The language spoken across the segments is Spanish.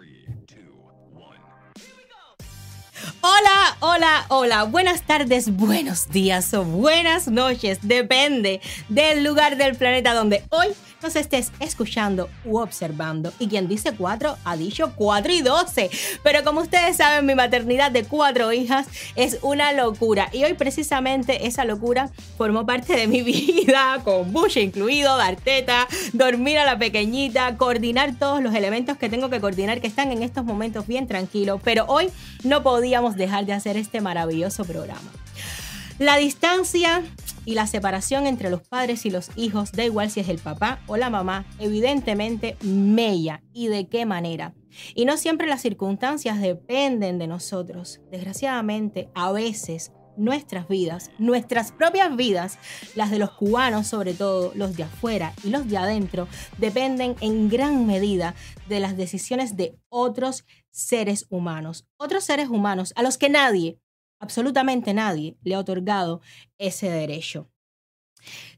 three, two, Hola, hola, hola. Buenas tardes, buenos días o buenas noches. Depende del lugar del planeta donde hoy nos estés escuchando u observando. Y quien dice cuatro ha dicho cuatro y doce. Pero como ustedes saben, mi maternidad de cuatro hijas es una locura. Y hoy precisamente esa locura formó parte de mi vida, con Bush incluido, dar teta, dormir a la pequeñita, coordinar todos los elementos que tengo que coordinar que están en estos momentos bien tranquilos. Pero hoy no podíamos dejar de hacer este maravilloso programa. La distancia y la separación entre los padres y los hijos, da igual si es el papá o la mamá, evidentemente mella y de qué manera. Y no siempre las circunstancias dependen de nosotros. Desgraciadamente, a veces nuestras vidas, nuestras propias vidas, las de los cubanos sobre todo, los de afuera y los de adentro, dependen en gran medida de las decisiones de otros seres humanos. Otros seres humanos a los que nadie, absolutamente nadie le ha otorgado ese derecho.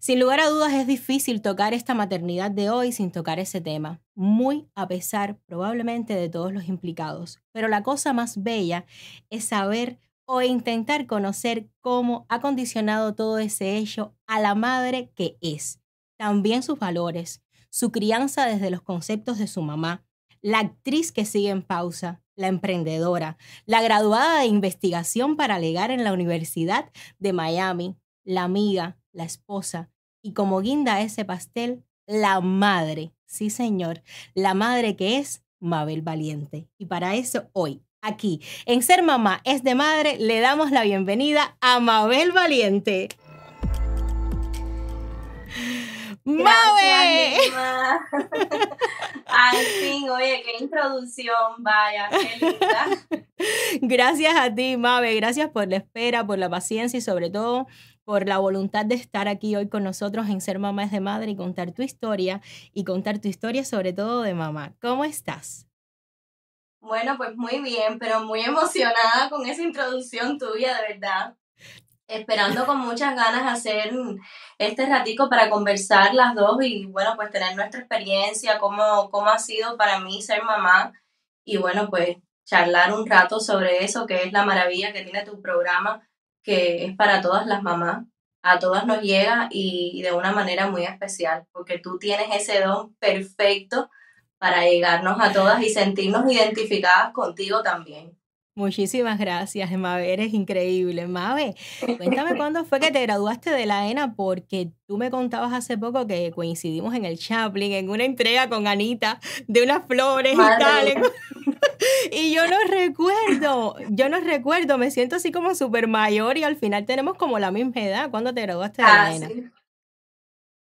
Sin lugar a dudas es difícil tocar esta maternidad de hoy sin tocar ese tema, muy a pesar probablemente de todos los implicados. Pero la cosa más bella es saber o intentar conocer cómo ha condicionado todo ese hecho a la madre que es, también sus valores, su crianza desde los conceptos de su mamá, la actriz que sigue en pausa, la emprendedora, la graduada de investigación para legar en la Universidad de Miami, la amiga, la esposa y como guinda ese pastel, la madre. Sí, señor, la madre que es Mabel Valiente. Y para eso hoy, aquí, en Ser Mamá es de Madre, le damos la bienvenida a Mabel Valiente. ¡Mabe! Al fin, oye, qué introducción, vaya, qué linda. Gracias a ti, Mabe, gracias por la espera, por la paciencia y sobre todo por la voluntad de estar aquí hoy con nosotros en Ser Mamá es de Madre y contar tu historia y contar tu historia sobre todo de mamá. ¿Cómo estás? Bueno, pues muy bien, pero muy emocionada con esa introducción tuya, de verdad esperando con muchas ganas hacer este ratico para conversar las dos y bueno, pues tener nuestra experiencia, cómo, cómo ha sido para mí ser mamá y bueno, pues charlar un rato sobre eso, que es la maravilla que tiene tu programa, que es para todas las mamás, a todas nos llega y de una manera muy especial, porque tú tienes ese don perfecto para llegarnos a todas y sentirnos identificadas contigo también. Muchísimas gracias, Mabe. Eres increíble. Mabe, cuéntame cuándo fue que te graduaste de la ENA, porque tú me contabas hace poco que coincidimos en el Chaplin, en una entrega con Anita de unas flores y tal. Y yo no recuerdo, yo no recuerdo, me siento así como súper mayor y al final tenemos como la misma edad. ¿Cuándo te graduaste de la ah, ENA?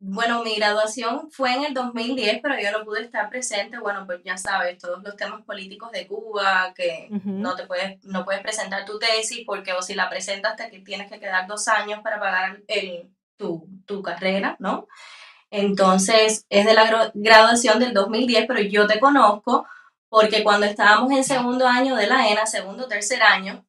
Bueno, mi graduación fue en el 2010, pero yo no pude estar presente. Bueno, pues ya sabes, todos los temas políticos de Cuba, que no te puedes, no puedes presentar tu tesis, porque o si la presentas te tienes que quedar dos años para pagar el, tu, tu carrera, ¿no? Entonces, es de la graduación del 2010, pero yo te conozco porque cuando estábamos en segundo año de la ENA, segundo tercer año,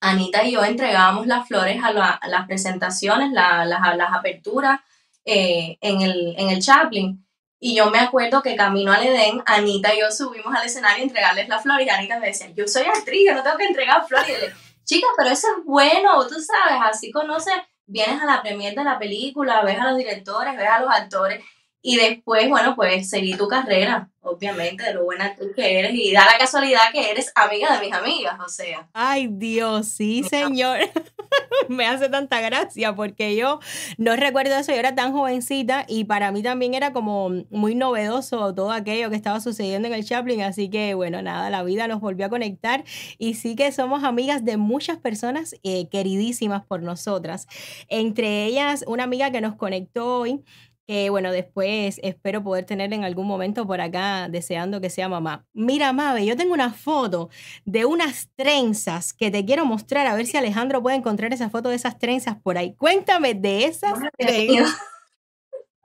Anita y yo entregábamos las flores a, las presentaciones, las, las aperturas eh, en, el, en el Chaplin. Y yo me acuerdo que camino al Edén, Anita y yo subimos al escenario a entregarles las flores y Anita me decía, yo soy actriz, yo no tengo que entregar flores. Y yo le chica, pero eso es bueno, tú sabes, así conoces, vienes a la premier de la película, ves a los directores, ves a los actores y después, bueno, pues seguí tu carrera, obviamente, de lo buena tú que eres. Y da la casualidad que eres amiga de mis amigas, o sea. Ay, Dios, sí, señor. Me hace tanta gracia porque yo no recuerdo eso, yo era tan jovencita y para mí también era como muy novedoso todo aquello que estaba sucediendo en el Chaplin. Así que, bueno, nada, la vida nos volvió a conectar y sí que somos amigas de muchas personas eh, queridísimas por nosotras. Entre ellas, una amiga que nos conectó hoy que bueno, después espero poder tener en algún momento por acá deseando que sea mamá. Mira, Mabe, yo tengo una foto de unas trenzas que te quiero mostrar, a ver si Alejandro puede encontrar esa foto de esas trenzas por ahí. Cuéntame de esas trenzas.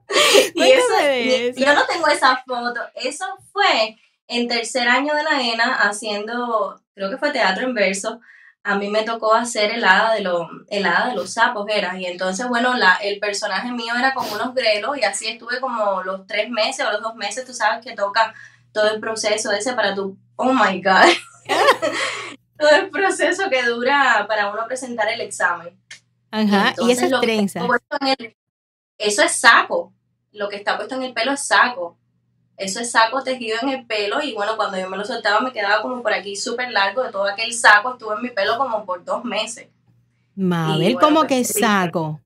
Yo no tengo esa foto. Eso fue en tercer año de la ENA haciendo, creo que fue teatro en verso a mí me tocó hacer el hada de, los, el de los sapos, era. Y entonces, bueno, la, el personaje mío era como unos grelos y así estuve como los tres meses o los dos meses, tú sabes que toca todo el proceso ese para tu, oh my God, todo el proceso que dura para uno presentar el examen. Ajá, y, esas trenzas. eso es saco, lo que está puesto en el pelo es saco. Eso es saco tejido en el pelo y bueno, cuando yo me lo soltaba me quedaba como por aquí súper largo de todo aquel saco, estuvo en mi pelo como por dos meses. Mabel, ¿cómo que saco?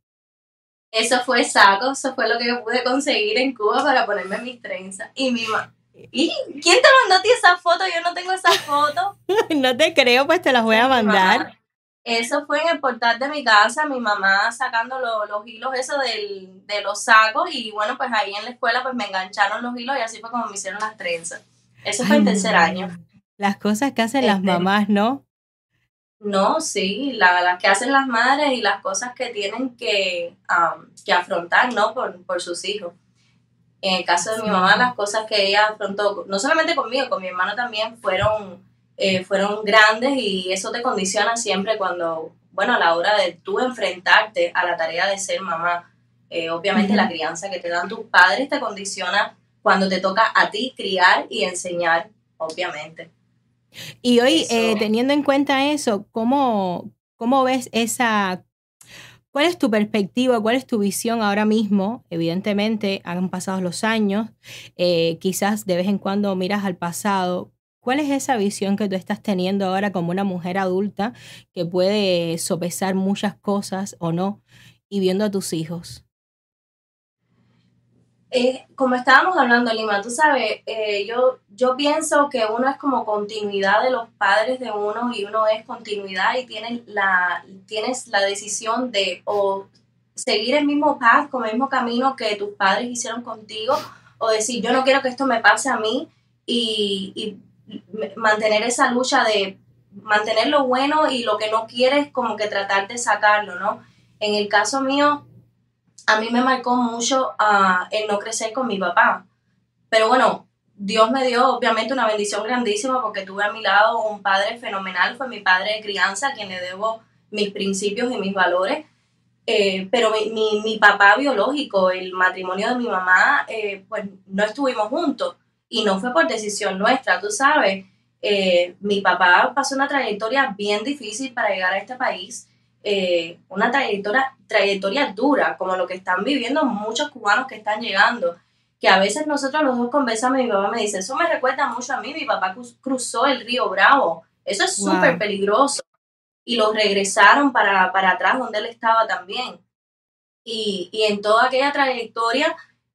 Eso fue saco, eso fue lo que yo pude conseguir en Cuba para ponerme mis trenzas. Y mi ¿Y quién te mandó a ti esa foto? Yo no tengo esa foto. no te creo, pues te las voy a mandar. Eso fue en el portal de mi casa, mi mamá sacando los hilos eso del, de los sacos y bueno, pues ahí en la escuela pues me engancharon los hilos y así fue como me hicieron las trenzas. Eso fue en tercer año. Las cosas que hacen las este mamás, ¿no? No, sí, las que hacen las madres y las cosas que tienen que, que afrontar, ¿no? Por, por sus hijos. En el caso de mi mamá, las cosas que ella afrontó, no solamente conmigo, con mi hermano también, fueron, eh, fueron grandes y eso te condiciona siempre cuando, bueno, a la hora de tú enfrentarte a la tarea de ser mamá. Eh, obviamente la crianza que te dan tus padres te condiciona cuando te toca a ti criar y enseñar, obviamente. Y hoy, eh, teniendo en cuenta eso, ¿cómo, ¿cómo ves esa ¿Cuál es tu perspectiva? ¿Cuál es tu visión ahora mismo? Evidentemente, han pasado los años, eh, quizás de vez en cuando miras al pasado. ¿Cuál es esa visión que tú estás teniendo ahora como una mujer adulta que puede sopesar muchas cosas o no y viendo a tus hijos? Eh, como estábamos hablando, Lima, tú sabes, eh, yo, yo pienso que uno es como continuidad de los padres de uno y uno es continuidad y tienes la, tienes la decisión de o seguir el mismo path, con el mismo camino que tus padres hicieron contigo, o decir, yo no quiero que esto me pase a mí y, y mantener esa lucha de mantener lo bueno y lo que no quieres, como que tratar de sacarlo, ¿no? En el caso mío, a mí me marcó mucho uh, el no crecer con mi papá. Pero bueno, Dios me dio obviamente una bendición grandísima porque tuve a mi lado un padre fenomenal, fue mi padre de crianza, a quien le debo mis principios y mis valores. Eh, pero mi, mi, mi, papá biológico, el matrimonio de mi mamá, eh, pues no estuvimos juntos y no fue por decisión nuestra, tú sabes. Eh, mi papá pasó una trayectoria bien difícil para llegar a este país eh, una trayectoria, trayectoria dura, como lo que están viviendo muchos cubanos que están llegando, que a veces nosotros los dos conversamos y mi papá me dice, eso me recuerda mucho a mí, mi papá cruzó el río Bravo, eso es súper peligroso, y lo regresaron para, atrás donde él estaba también. Y, en toda aquella trayectoria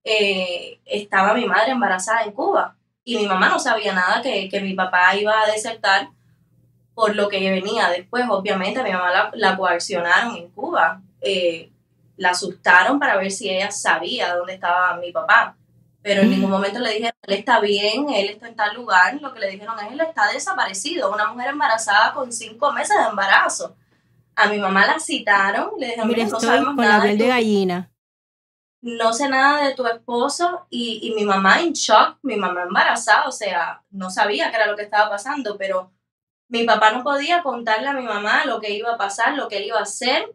eh, estaba mi madre embarazada en Cuba y mi mamá no sabía nada que, que mi papá iba a desertar por lo que venía después. Obviamente a mi mamá la, coaccionaron en Cuba, eh, la asustaron para ver si ella sabía dónde estaba mi papá. Pero en ningún momento le dijeron, él está bien, él está en tal lugar. Lo que le dijeron es, él está desaparecido. Una mujer embarazada con cinco meses de embarazo. A mi mamá la citaron, le dijeron, Mira, no sabemos con nada. La de, gallina. No sé nada de tu esposo y, y mi mamá en shock, mi mamá embarazada, o sea, no sabía qué era lo que estaba pasando, pero mi papá no podía contarle a mi mamá lo que iba a pasar, lo que él iba a hacer,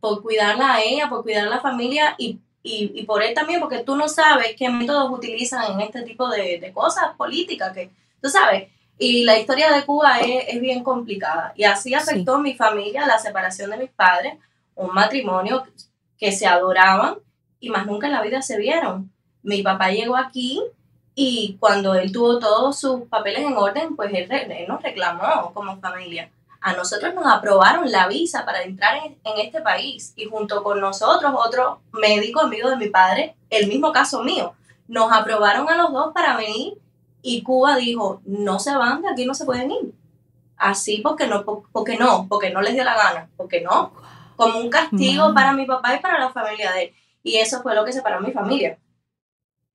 por cuidarla a ella, por cuidar a la familia y, y, por él también, porque tú no sabes qué métodos utilizan en este tipo de, cosas políticas, que tú sabes. Y la historia de Cuba es, bien complicada. Y así afectó a mi familia, la separación de mis padres, un matrimonio que se adoraban y más nunca en la vida se vieron. Mi papá llegó aquí y cuando él tuvo todos sus papeles en orden, pues él, nos reclamó como familia. A nosotros nos aprobaron la visa para entrar en, este país y junto con nosotros, otro médico amigo de mi padre, el mismo caso mío, nos aprobaron a los dos para venir y Cuba dijo, no se van, de aquí no se pueden ir. Así porque no, porque no, porque no les dio la gana, porque no, como un castigo para mi papá y para la familia de él. Y eso fue lo que separó a mi familia.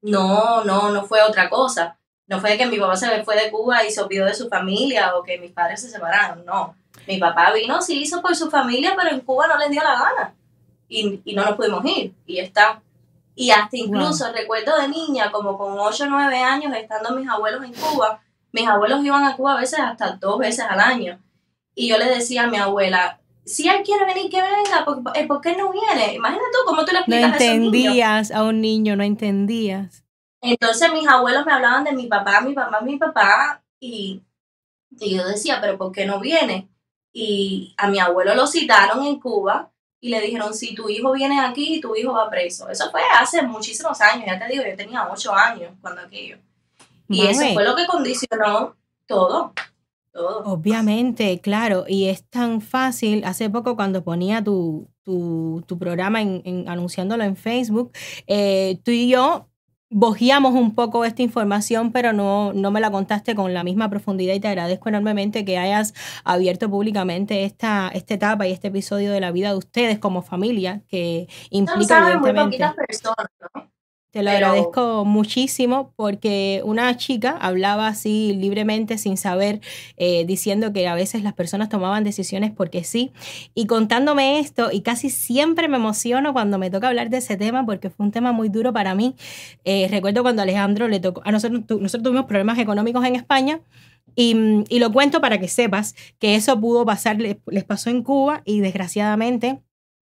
No, no, no fue otra cosa. No fue que mi papá se fue de Cuba y se olvidó de su familia o que mis padres se separaron, no. Mi papá vino, sí hizo por su familia, pero en Cuba no les dio la gana. Y, y no nos pudimos ir. Y está. Y hasta incluso recuerdo de niña, como con 8 o 9 años, estando mis abuelos en Cuba, mis abuelos iban a Cuba a veces hasta dos veces al año. Y yo le decía a mi abuela, si él quiere venir, que venga, ¿por, ¿por qué no viene? Imagínate tú cómo tú le explicas No entendías a, un niño, no entendías. Entonces mis abuelos me hablaban de mi papá, mi papá, mi papá, y, y yo decía, pero ¿por qué no viene? Y a mi abuelo lo citaron en Cuba y le dijeron, si tu hijo viene aquí, tu hijo va preso. Eso fue hace muchísimos años, ya te digo, yo tenía ocho años cuando aquello. Y eso fue lo que condicionó todo. Todo. Obviamente, claro, y es tan fácil. Hace poco cuando ponía tu, tu, tu programa en, anunciándolo en Facebook, eh, tú y yo bojeamos un poco esta información, pero no, no me la contaste con la misma profundidad y te agradezco enormemente que hayas abierto públicamente esta, esta etapa y este episodio de la vida de ustedes como familia, que implica no, evidentemente... Muy personas, ¿no? Te lo agradezco muchísimo porque una chica hablaba así libremente, sin saber, eh, diciendo que a veces las personas tomaban decisiones porque sí. Y contándome esto, y casi siempre me emociono cuando me toca hablar de ese tema porque fue un tema muy duro para mí. Eh, recuerdo cuando Alejandro le tocó, a nosotros, nosotros tuvimos problemas económicos en España. Y, y, lo cuento para que sepas que eso pudo pasar, les pasó en Cuba y desgraciadamente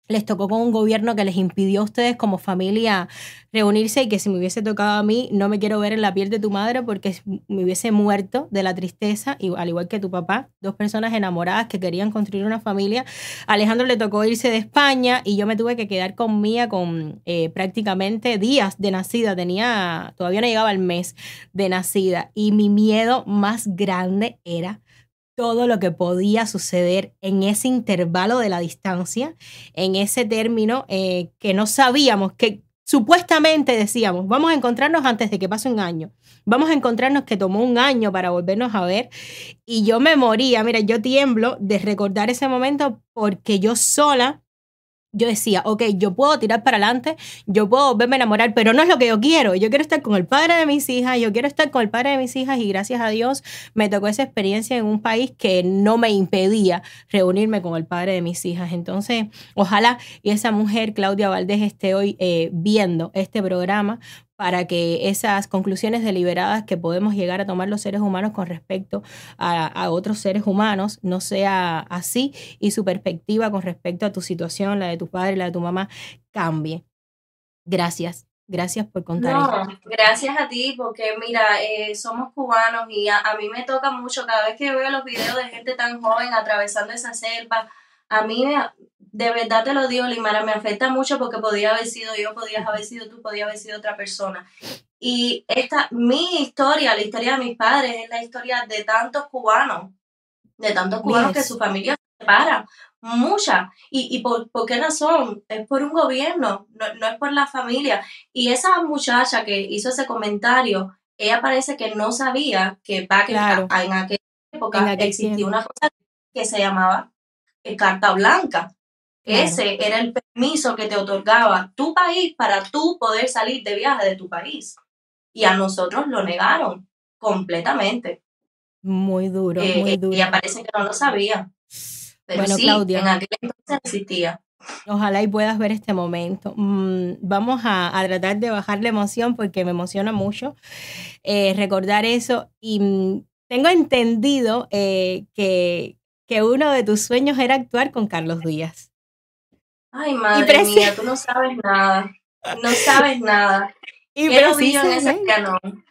les tocó con un gobierno que les impidió a ustedes como familia reunirse y que si me hubiese tocado a mí, no me quiero ver en la piel de tu madre porque me hubiese muerto de la tristeza, al igual que tu papá, dos personas enamoradas que querían construir una familia. Alejandro le tocó irse de España y yo me tuve que quedar con Mía con eh, prácticamente días de nacida, tenía, todavía no llegaba el mes de nacida y mi miedo más grande era todo lo que podía suceder en ese intervalo de la distancia, en ese término eh, que no sabíamos, que supuestamente decíamos, vamos a encontrarnos antes de que pase un año, vamos a encontrarnos que tomó un año para volvernos a ver y yo me moría, mira, yo tiemblo de recordar ese momento porque yo sola yo decía, ok, yo puedo tirar para adelante, yo puedo verme enamorar, pero no es lo que yo quiero. Yo quiero estar con el padre de mis hijas, yo quiero estar con el padre de mis hijas y gracias a Dios me tocó esa experiencia en un país que no me impedía reunirme con el padre de mis hijas. Entonces, ojalá y esa mujer, Claudia Valdés, esté hoy eh, viendo este programa para que esas conclusiones deliberadas que podemos llegar a tomar los seres humanos con respecto a, otros seres humanos no sea así y su perspectiva con respecto a tu situación, la de tu padre, la de tu mamá, cambie. Gracias. Gracias por contar no, Gracias a ti, porque mira, eh, somos cubanos y a, mí me toca mucho cada vez que veo los videos de gente tan joven atravesando esa selva. A mí de verdad te lo digo, Limara, me afecta mucho porque podía haber sido yo, podías haber sido tú, podía haber sido otra persona. Y esta, mi historia, la historia de mis padres, es la historia de tantos cubanos, de tantos cubanos que su familia se separa, mucha. ¿Y, y por, por, qué razón? Es por un gobierno, no, no, es por la familia. Y esa muchacha que hizo ese comentario, ella parece que no sabía que, claro. en aquella época existía una cosa que se llamaba carta blanca. Ese era el permiso que te otorgaba tu país para tú poder salir de viaje de tu país. Y a nosotros lo negaron completamente. Muy duro, eh, muy eh, duro. Y parece que no lo sabía. Pero bueno, sí, Claudia. En aquel entonces existía. Ojalá y puedas ver este momento. Mm, vamos a, tratar de bajar la emoción porque me emociona mucho eh, recordar eso. Y mm, tengo entendido que, que uno de tus sueños era actuar con Carlos Díaz. Ay, madre mía, tú no sabes nada. No sabes nada. Y en ese canón.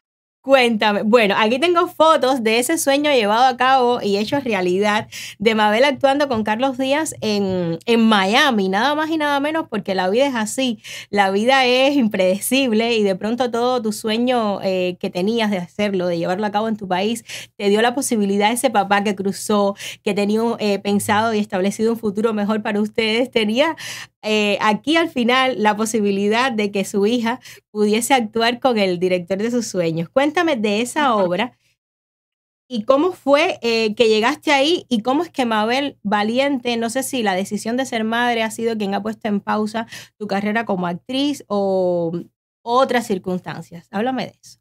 Cuéntame. Bueno, aquí tengo fotos de ese sueño llevado a cabo y hecho realidad de Mabel actuando con Carlos Díaz en, en, Miami, nada más y nada menos porque la vida es así. La vida es impredecible y de pronto todo tu sueño eh, que tenías de hacerlo, de llevarlo a cabo en tu país, te dio la posibilidad ese papá que cruzó, que tenía eh, pensado y establecido un futuro mejor para ustedes, tenía eh, aquí al final la posibilidad de que su hija pudiese actuar con el director de sus sueños. Cuéntame de esa obra y cómo fue eh, que llegaste ahí y cómo es que Mabel Valiente, no sé si la decisión de ser madre ha sido quien ha puesto en pausa tu carrera como actriz o otras circunstancias. Háblame de eso.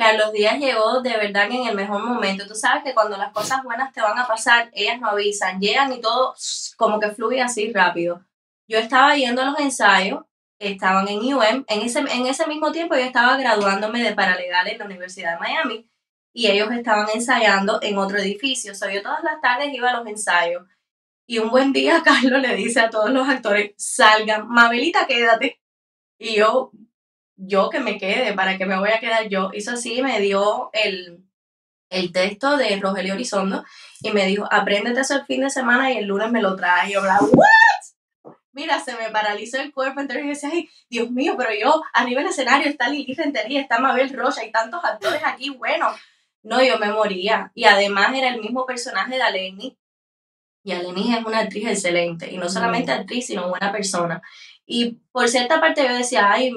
Carlos Díaz llegó de verdad en el mejor momento. Tú sabes que cuando las cosas buenas te van a pasar, ellas no avisan, llegan y todo como que fluye así rápido. Yo estaba yendo a los ensayos, estaban en UM, en ese, en ese mismo tiempo yo estaba graduándome de paralegal en la Universidad de Miami y ellos estaban ensayando en otro edificio. O sea, yo todas las tardes iba a los ensayos y un buen día Carlos le dice a todos los actores, salgan, Mabelita, quédate. Y yo, yo que me quede, ¿para qué me voy a quedar yo? Hizo así, me dio el, el texto de Rogelio Horizondo y me dijo, apréndete eso el fin de semana y el lunes me lo trae. Y yo, ¿what? Mira, se me paralizó el cuerpo, entonces yo decía, ay, Dios mío, pero yo, arriba del escenario está Lili Rentería, está Mabel Rocha, hay tantos actores aquí, bueno. No, yo me moría. Y además era el mismo personaje de Aleni. Y Aleni es una actriz excelente. Y no solamente actriz, sino buena persona. Y por cierta parte yo decía, ay,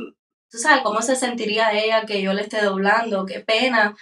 tú sabes cómo se sentiría ella que yo le esté doblando, qué pena.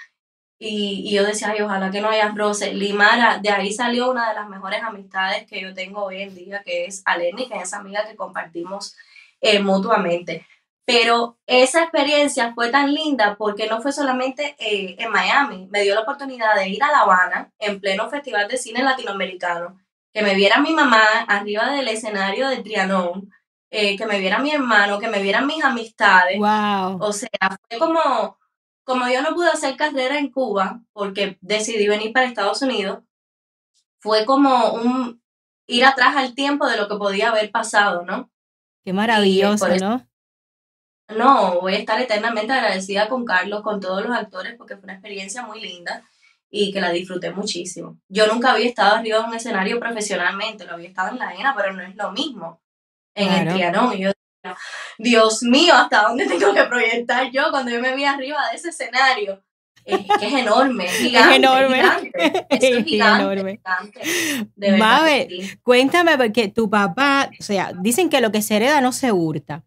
Y, y yo decía, ay, ojalá que no haya roce. Limara, de ahí salió una de las mejores amistades que yo tengo hoy en día, que es Aleni, que es esa amiga que compartimos eh, mutuamente. Pero esa experiencia fue tan linda porque no fue solamente eh, en Miami, me dio la oportunidad de ir a La Habana en pleno Festival de Cine Latinoamericano, que me viera mi mamá arriba del escenario de Trianón, eh, que me viera mi hermano, que me vieran mis amistades. Wow. O sea, fue como, como yo no pude hacer carrera en Cuba porque decidí venir para Estados Unidos, fue como un ir atrás al tiempo de lo que podía haber pasado, ¿no? Qué maravilloso, ¿no? No, voy a estar eternamente agradecida con Carlos, con todos los actores, porque fue una experiencia muy linda y que la disfruté muchísimo. Yo nunca había estado arriba de un escenario profesionalmente, lo había estado en la ENA, pero no es lo mismo en el Trianón. Y yo decía, Dios mío, ¿hasta dónde tengo que proyectar yo cuando yo me vi arriba de ese escenario? Es que es enorme, es gigante. Es enorme. Gigante. es gigante, enorme. Gigante, cuéntame, porque tu papá, o sea, dicen que lo que se hereda no se hurta.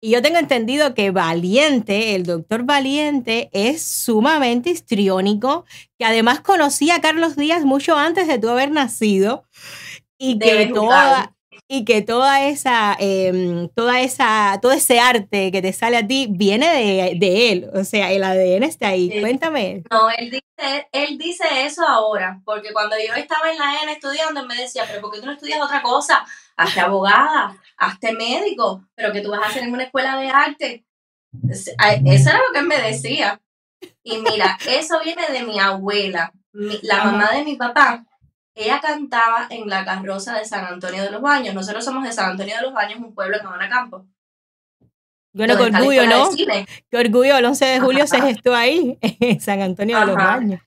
Y yo tengo entendido que Valiente, el doctor Valiente, es sumamente histriónico, que además conocía a Carlos Díaz mucho antes de tú haber nacido y que toda, y que toda esa, em, toda esa, todo ese arte que te sale a ti viene de, de él, o sea, el ADN está ahí. Cuéntame. No, él dice, él dice eso ahora, porque cuando yo estaba en la ENA estudiando, él me decía, pero ¿por qué tú no estudias otra cosa? Hazte abogada, hazte médico, pero que tú vas a hacer en una escuela de arte. Eso era lo que él me decía. Y mira, eso viene de mi abuela, la mamá de mi papá ella cantaba en la carroza de San Antonio de los Baños. Nosotros somos de San Antonio de los Baños, un pueblo en Habana Campo. Bueno, qué orgullo, ¿no? Qué orgullo, el 11 de julio se gestó ahí, en San Antonio de los Baños.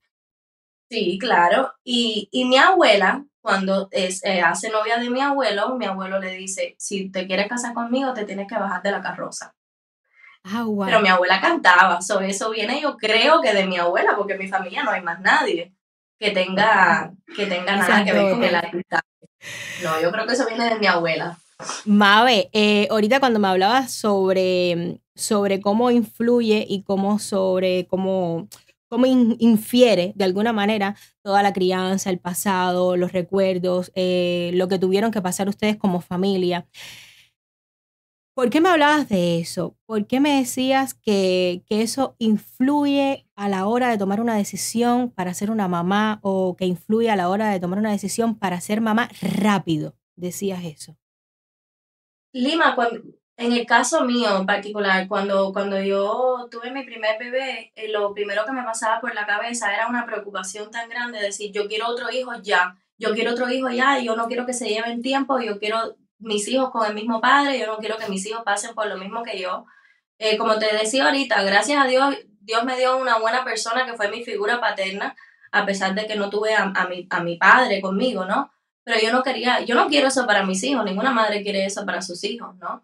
Sí, claro. Y, y mi abuela, cuando es, eh, hace novia de mi abuelo, mi abuelo le dice, si te quieres casar conmigo, te tienes que bajar de la carroza. Ah, wow. Pero mi abuela cantaba, sobre eso viene yo creo que de mi abuela, porque en mi familia no hay más nadie que tenga, que tenga nada que ver con el artista. No, yo creo que eso viene de mi abuela. Mabe, eh, ahorita cuando me hablabas sobre, sobre cómo influye y cómo sobre cómo, cómo infiere de alguna manera toda la crianza, el pasado, los recuerdos, eh, lo que tuvieron que pasar ustedes como familia. ¿Por qué me hablabas de eso? ¿Por qué me decías que, que, eso influye a la hora de tomar una decisión para ser una mamá o que influye a la hora de tomar una decisión para ser mamá rápido? Decías eso. Lima, cuando, en el caso mío en particular, cuando, cuando yo tuve mi primer bebé, eh, lo primero que me pasaba por la cabeza era una preocupación tan grande de decir, yo quiero otro hijo ya, yo quiero otro hijo ya, y yo no quiero que se lleven tiempo, yo quiero mis hijos con el mismo padre, yo no quiero que mis hijos pasen por lo mismo que yo. Eh, como te decía ahorita, gracias a Dios, Dios me dio una buena persona que fue mi figura paterna, a pesar de que no tuve a, mi, a mi padre conmigo, ¿no? Pero yo no quería, yo no quiero eso para mis hijos, ninguna madre quiere eso para sus hijos, ¿no?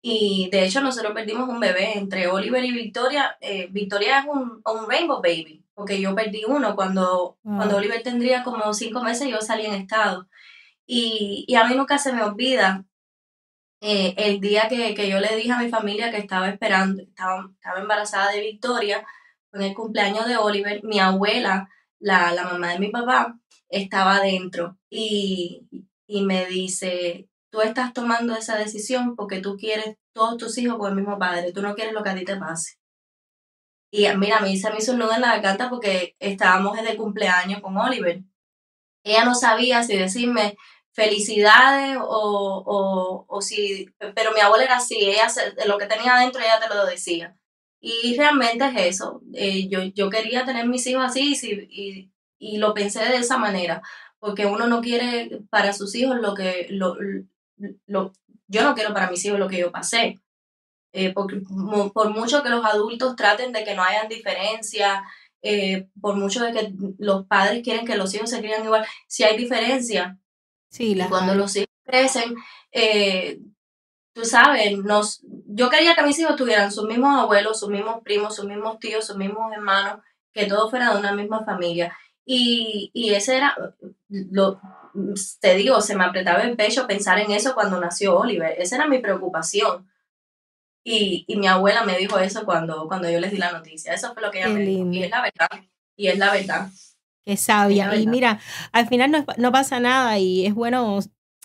Y de hecho nosotros perdimos un bebé entre Oliver y Victoria. Eh, Victoria es un, un, rainbow baby, porque yo perdí uno cuando, cuando Oliver tendría como cinco meses yo salí en estado. Y, y a mí nunca se me olvida eh, el día que, que, yo le dije a mi familia que estaba esperando, estaba, estaba embarazada de Victoria, en el cumpleaños de Oliver, mi abuela, la, la mamá de mi papá, estaba adentro y, y me dice, tú estás tomando esa decisión porque tú quieres todos tus hijos con el mismo padre, tú no quieres lo que a ti te pase. Y mira, a mí se me hizo un nudo en la garganta porque estábamos el cumpleaños con Oliver. Ella no sabía si decirme, felicidades o, o, o si, pero mi abuela era así, ella lo que tenía adentro ella te lo decía. Y realmente es eso, eh, yo, yo quería tener mis hijos así y, y, lo pensé de esa manera, porque uno no quiere para sus hijos lo que, lo, lo, yo no quiero para mis hijos lo que yo pasé. Eh, por, por, mucho que los adultos traten de que no hayan diferencia, eh, por mucho de que los padres quieren que los hijos se crían igual, si hay diferencia. Sí, y cuando los hijos crecen, eh, tú sabes, nos, yo quería que mis hijos tuvieran sus mismos abuelos, sus mismos primos, sus mismos tíos, sus mismos hermanos, que todos fueran de una misma familia. Y, y ese era, lo, te digo, se me apretaba el pecho pensar en eso cuando nació Oliver. Esa era mi preocupación. Y, y mi abuela me dijo eso cuando, cuando yo les di la noticia. Eso fue lo que ella me dijo. Y es la verdad. Y es la verdad. Qué sabia. Y mira, al final no, no pasa nada y es bueno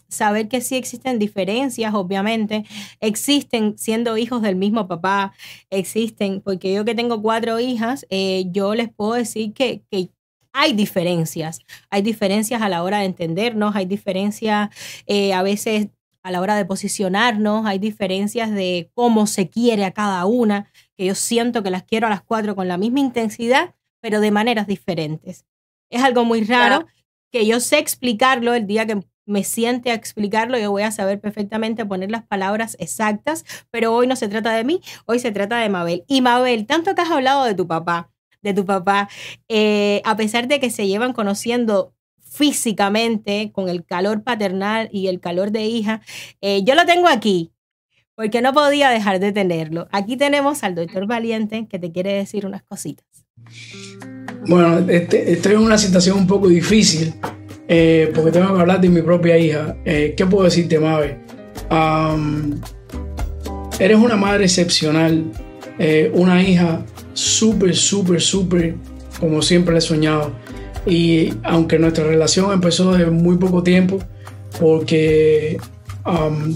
saber que sí existen diferencias, obviamente, existen siendo hijos del mismo papá, existen, porque yo que tengo cuatro hijas, eh, yo les puedo decir que, que, hay diferencias, hay diferencias a la hora de entendernos, hay diferencias eh, a veces a la hora de posicionarnos, hay diferencias de cómo se quiere a cada una, que yo siento que las quiero a las cuatro con la misma intensidad, pero de maneras diferentes. Es algo muy raro que yo sé explicarlo el día que me siente a explicarlo, yo voy a saber perfectamente poner las palabras exactas, pero hoy no se trata de mí, hoy se trata de Mabel. Y Mabel, tanto que has hablado de tu papá, de tu papá, eh, a pesar de que se llevan conociendo físicamente con el calor paternal y el calor de hija, eh, yo lo tengo aquí. Porque no podía dejar de tenerlo. Aquí tenemos al doctor Valiente que te quiere decir unas cositas. Bueno, este, estoy en una situación un poco difícil eh, porque tengo que hablar de mi propia hija. Eh, ¿Qué puedo decirte, Mabe? eres una madre excepcional, eh, una hija súper, súper, súper, como siempre he soñado. Y aunque nuestra relación empezó desde muy poco tiempo, porque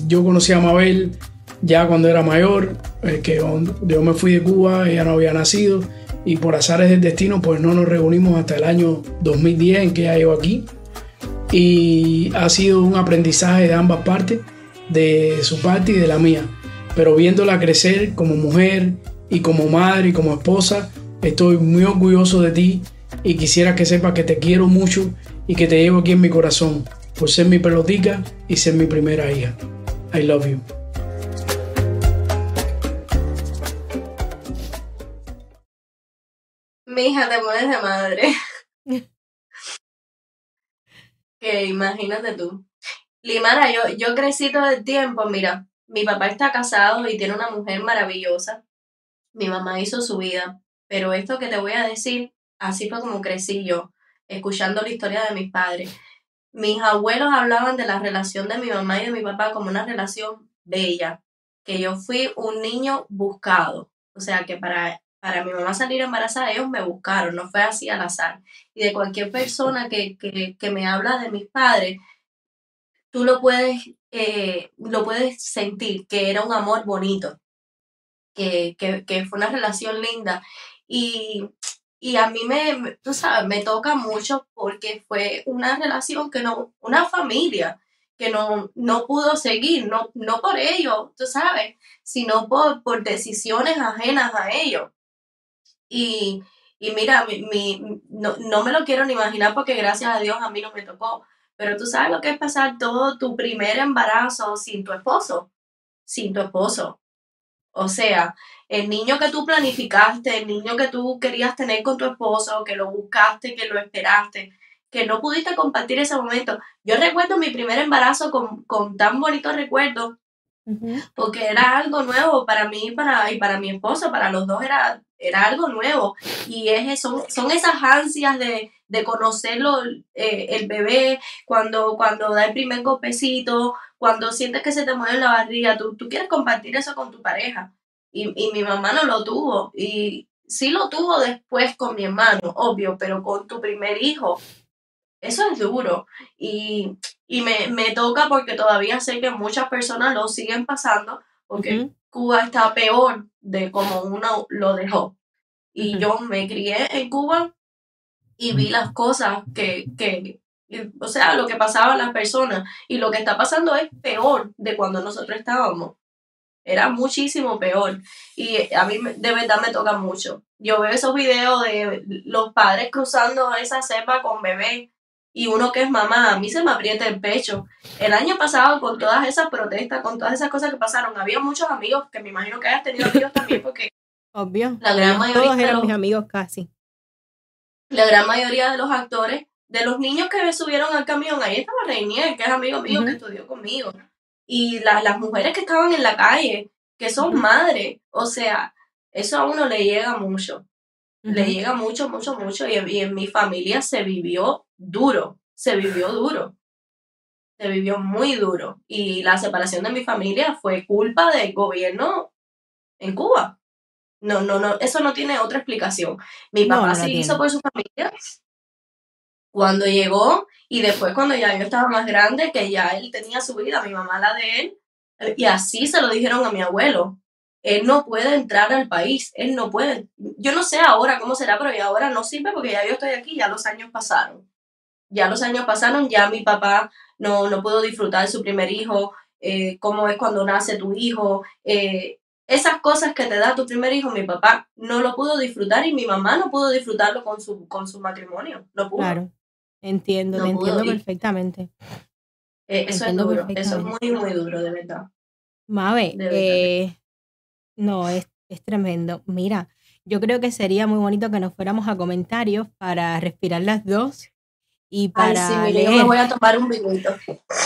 yo conocí a Mabel ya cuando era mayor, que yo me fui de Cuba, ella no había nacido, y por azares del destino, pues no nos reunimos hasta el año 2010 en que ella llegó aquí y ha sido un aprendizaje de ambas partes, de su parte y de la mía. Pero viéndola crecer como mujer y como madre y como esposa, estoy muy orgulloso de ti y quisiera que sepas que te quiero mucho y que te llevo aquí en mi corazón por ser mi pelotica y ser mi primera hija. I love you. Mi hija te pones de madre. que imagínate tú. Limara, yo, yo crecí todo el tiempo, mira, mi papá está casado y tiene una mujer maravillosa. Mi mamá hizo su vida, pero esto que te voy a decir, así fue como crecí yo, escuchando la historia de mis padres. Mis abuelos hablaban de la relación de mi mamá y de mi papá como una relación bella, que yo fui un niño buscado, o sea que para para mi mamá salir embarazada, ellos me buscaron, no fue así al azar. Y de cualquier persona que, me habla de mis padres, tú lo puedes, eh, lo puedes sentir, que era un amor bonito, que, fue una relación linda. Y, a mí me, tú sabes, me toca mucho porque fue una relación que no, una familia que no, no pudo seguir, no, no por ellos, tú sabes, sino por, por decisiones ajenas a ellos. Y, y mira, mi, no, no, me lo quiero ni imaginar porque gracias a Dios a mí no me tocó. Pero tú sabes lo que es pasar todo tu primer embarazo sin tu esposo, sin tu esposo. O sea, el niño que tú planificaste, el niño que tú querías tener con tu esposo, que lo buscaste, que lo esperaste, que no pudiste compartir ese momento. Yo recuerdo mi primer embarazo con, con tan bonitos recuerdos, porque era algo nuevo para mí para, y para mi esposo, para los dos era era algo nuevo. Y es, son, son esas ansias de, de conocerlo eh, el bebé, cuando, cuando da el primer golpecito, cuando sientes que se te mueve la barriga, tú, tú quieres compartir eso con tu pareja. Y, y mi mamá no lo tuvo. Y sí lo tuvo después con mi hermano, obvio, pero con tu primer hijo. Eso es duro. Y, y me, me toca porque todavía sé que muchas personas lo siguen pasando, porque Cuba está peor de como uno lo dejó. Y yo me crié en Cuba y vi las cosas que, que, o sea, lo que pasaba a las personas. Y lo que está pasando es peor de cuando nosotros estábamos. Era muchísimo peor. Y a mí de verdad me toca mucho. Yo veo esos videos de los padres cruzando esa cepa con bebés y uno que es mamá, a mí se me aprieta el pecho. El año pasado, con todas esas protestas, con todas esas cosas que pasaron, había muchos amigos que me imagino que hayas tenido amigos también, porque. Obvio. La gran mayoría. Todos eran mis amigos casi. La gran mayoría de los actores, de los niños que me subieron al camión, ahí estaba Reinier, que es amigo mío, que estudió conmigo. Y las mujeres que estaban en la calle, que son madres, o sea, eso a uno le llega mucho. Le llega mucho, mucho, mucho. Y, en mi familia se vivió duro, se vivió duro. Se vivió muy duro. Y la separación de mi familia fue culpa del gobierno en Cuba. No, no, no, eso no tiene otra explicación. Mi papá sí hizo por su familia. Cuando llegó y después cuando ya yo estaba más grande, que ya él tenía su vida, mi mamá la de él, y así se lo dijeron a mi abuelo él no puede entrar al país, él no puede. Yo no sé ahora cómo será, pero ya ahora no sirve porque ya yo estoy aquí, ya los años pasaron. Ya los años pasaron, ya mi papá no, no pudo disfrutar de su primer hijo, eh, cómo es cuando nace tu hijo. Eh, esas cosas que te da tu primer hijo, mi papá no lo pudo disfrutar y mi mamá no pudo disfrutarlo con su, con su matrimonio. No pudo. Claro, entiendo, entiendo perfectamente. Eh, eso es duro, eso es muy, muy duro, de verdad. Mabe, eh, no, es, es tremendo. Mira, yo creo que sería muy bonito que nos fuéramos a comentarios para respirar las dos y para Ay, sí, yo me voy a tomar un vinito.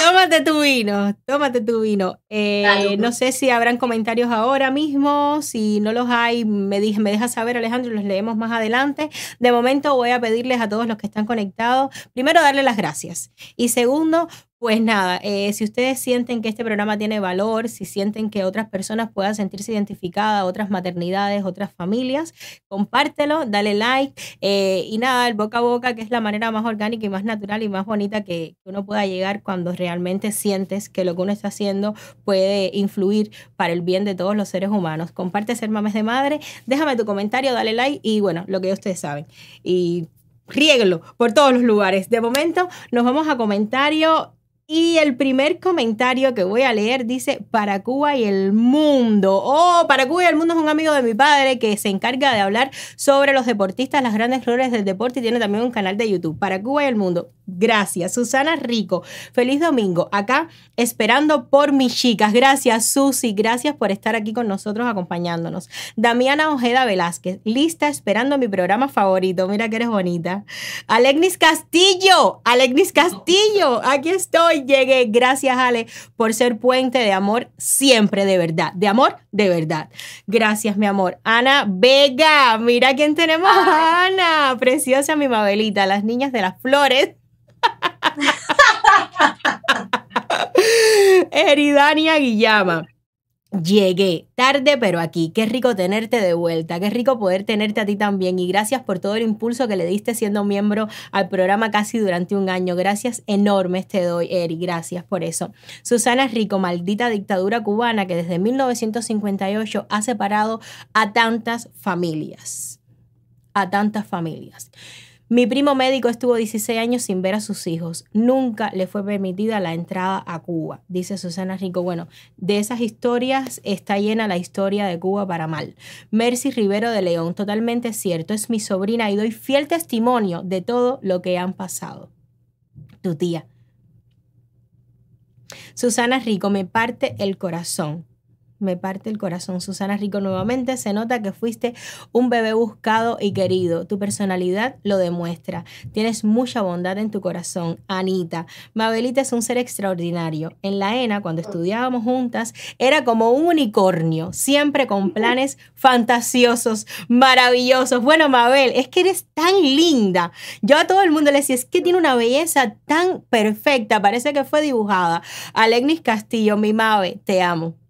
Tómate tu vino, tómate tu vino. Eh, no sé si habrán comentarios ahora mismo, si no los hay, me, dije, me deja saber Alejandro, los leemos más adelante. De momento voy a pedirles a todos los que están conectados, primero darle las gracias y segundo, pues nada, eh, si ustedes sienten que este programa tiene valor, si sienten que otras personas puedan sentirse identificadas, otras maternidades, otras familias, compártelo, dale like eh, y nada, el boca a boca, que es la manera más orgánica y más natural y más bonita que uno pueda llegar cuando realmente sientes que lo que uno está haciendo puede influir para el bien de todos los seres humanos. Comparte ser mames de madre, déjame tu comentario, dale like y bueno, lo que ustedes saben. Y riéguelo por todos los lugares. De momento, nos vamos a comentario y el primer comentario que voy a leer dice, para Cuba y el mundo. Oh, para Cuba y el mundo es un amigo de mi padre que se encarga de hablar sobre los deportistas, las grandes flores del deporte y tiene también un canal de YouTube. Para Cuba y el mundo. Gracias. Susana Rico. Feliz domingo. Acá esperando por mis chicas. Gracias, Susi. Gracias por estar aquí con nosotros acompañándonos. Damiana Ojeda Velázquez. Lista esperando mi programa favorito. Mira que eres bonita. Alegnis Castillo. Alegnis Castillo. Aquí estoy. Llegué. Gracias, Ale, por ser puente de amor siempre, de verdad. De amor, de verdad. Gracias, mi amor. Ana Vega. Mira quién tenemos. Ana. Preciosa mi Mabelita. Las niñas de las flores. Eridania Guillama. Llegué tarde, pero aquí. Qué rico tenerte de vuelta. Qué rico poder tenerte a ti también. Y gracias por todo el impulso que le diste siendo miembro al programa casi durante un año. Gracias enormes te doy, Eri. Gracias por eso. Susana Rico, maldita dictadura cubana que desde 1958 ha separado a tantas familias. A tantas familias. Mi primo médico estuvo 16 años sin ver a sus hijos. Nunca le fue permitida la entrada a Cuba, dice Susana Rico. Bueno, de esas historias está llena la historia de Cuba para mal. Mercy Rivero de León, totalmente cierto, es mi sobrina y doy fiel testimonio de todo lo que han pasado. Tu tía. Susana Rico, me parte el corazón me parte el corazón. Susana Rico, nuevamente se nota que fuiste un bebé buscado y querido. Tu personalidad lo demuestra. Tienes mucha bondad en tu corazón. Anita, Mabelita es un ser extraordinario. En la ENA, cuando estudiábamos juntas, era como un unicornio, siempre con planes fantasiosos, maravillosos. Bueno, Mabel, es que eres tan linda. Yo a todo el mundo le decía, es que tiene una belleza tan perfecta, parece que fue dibujada. Alegnis Castillo, mi Mabe, te amo.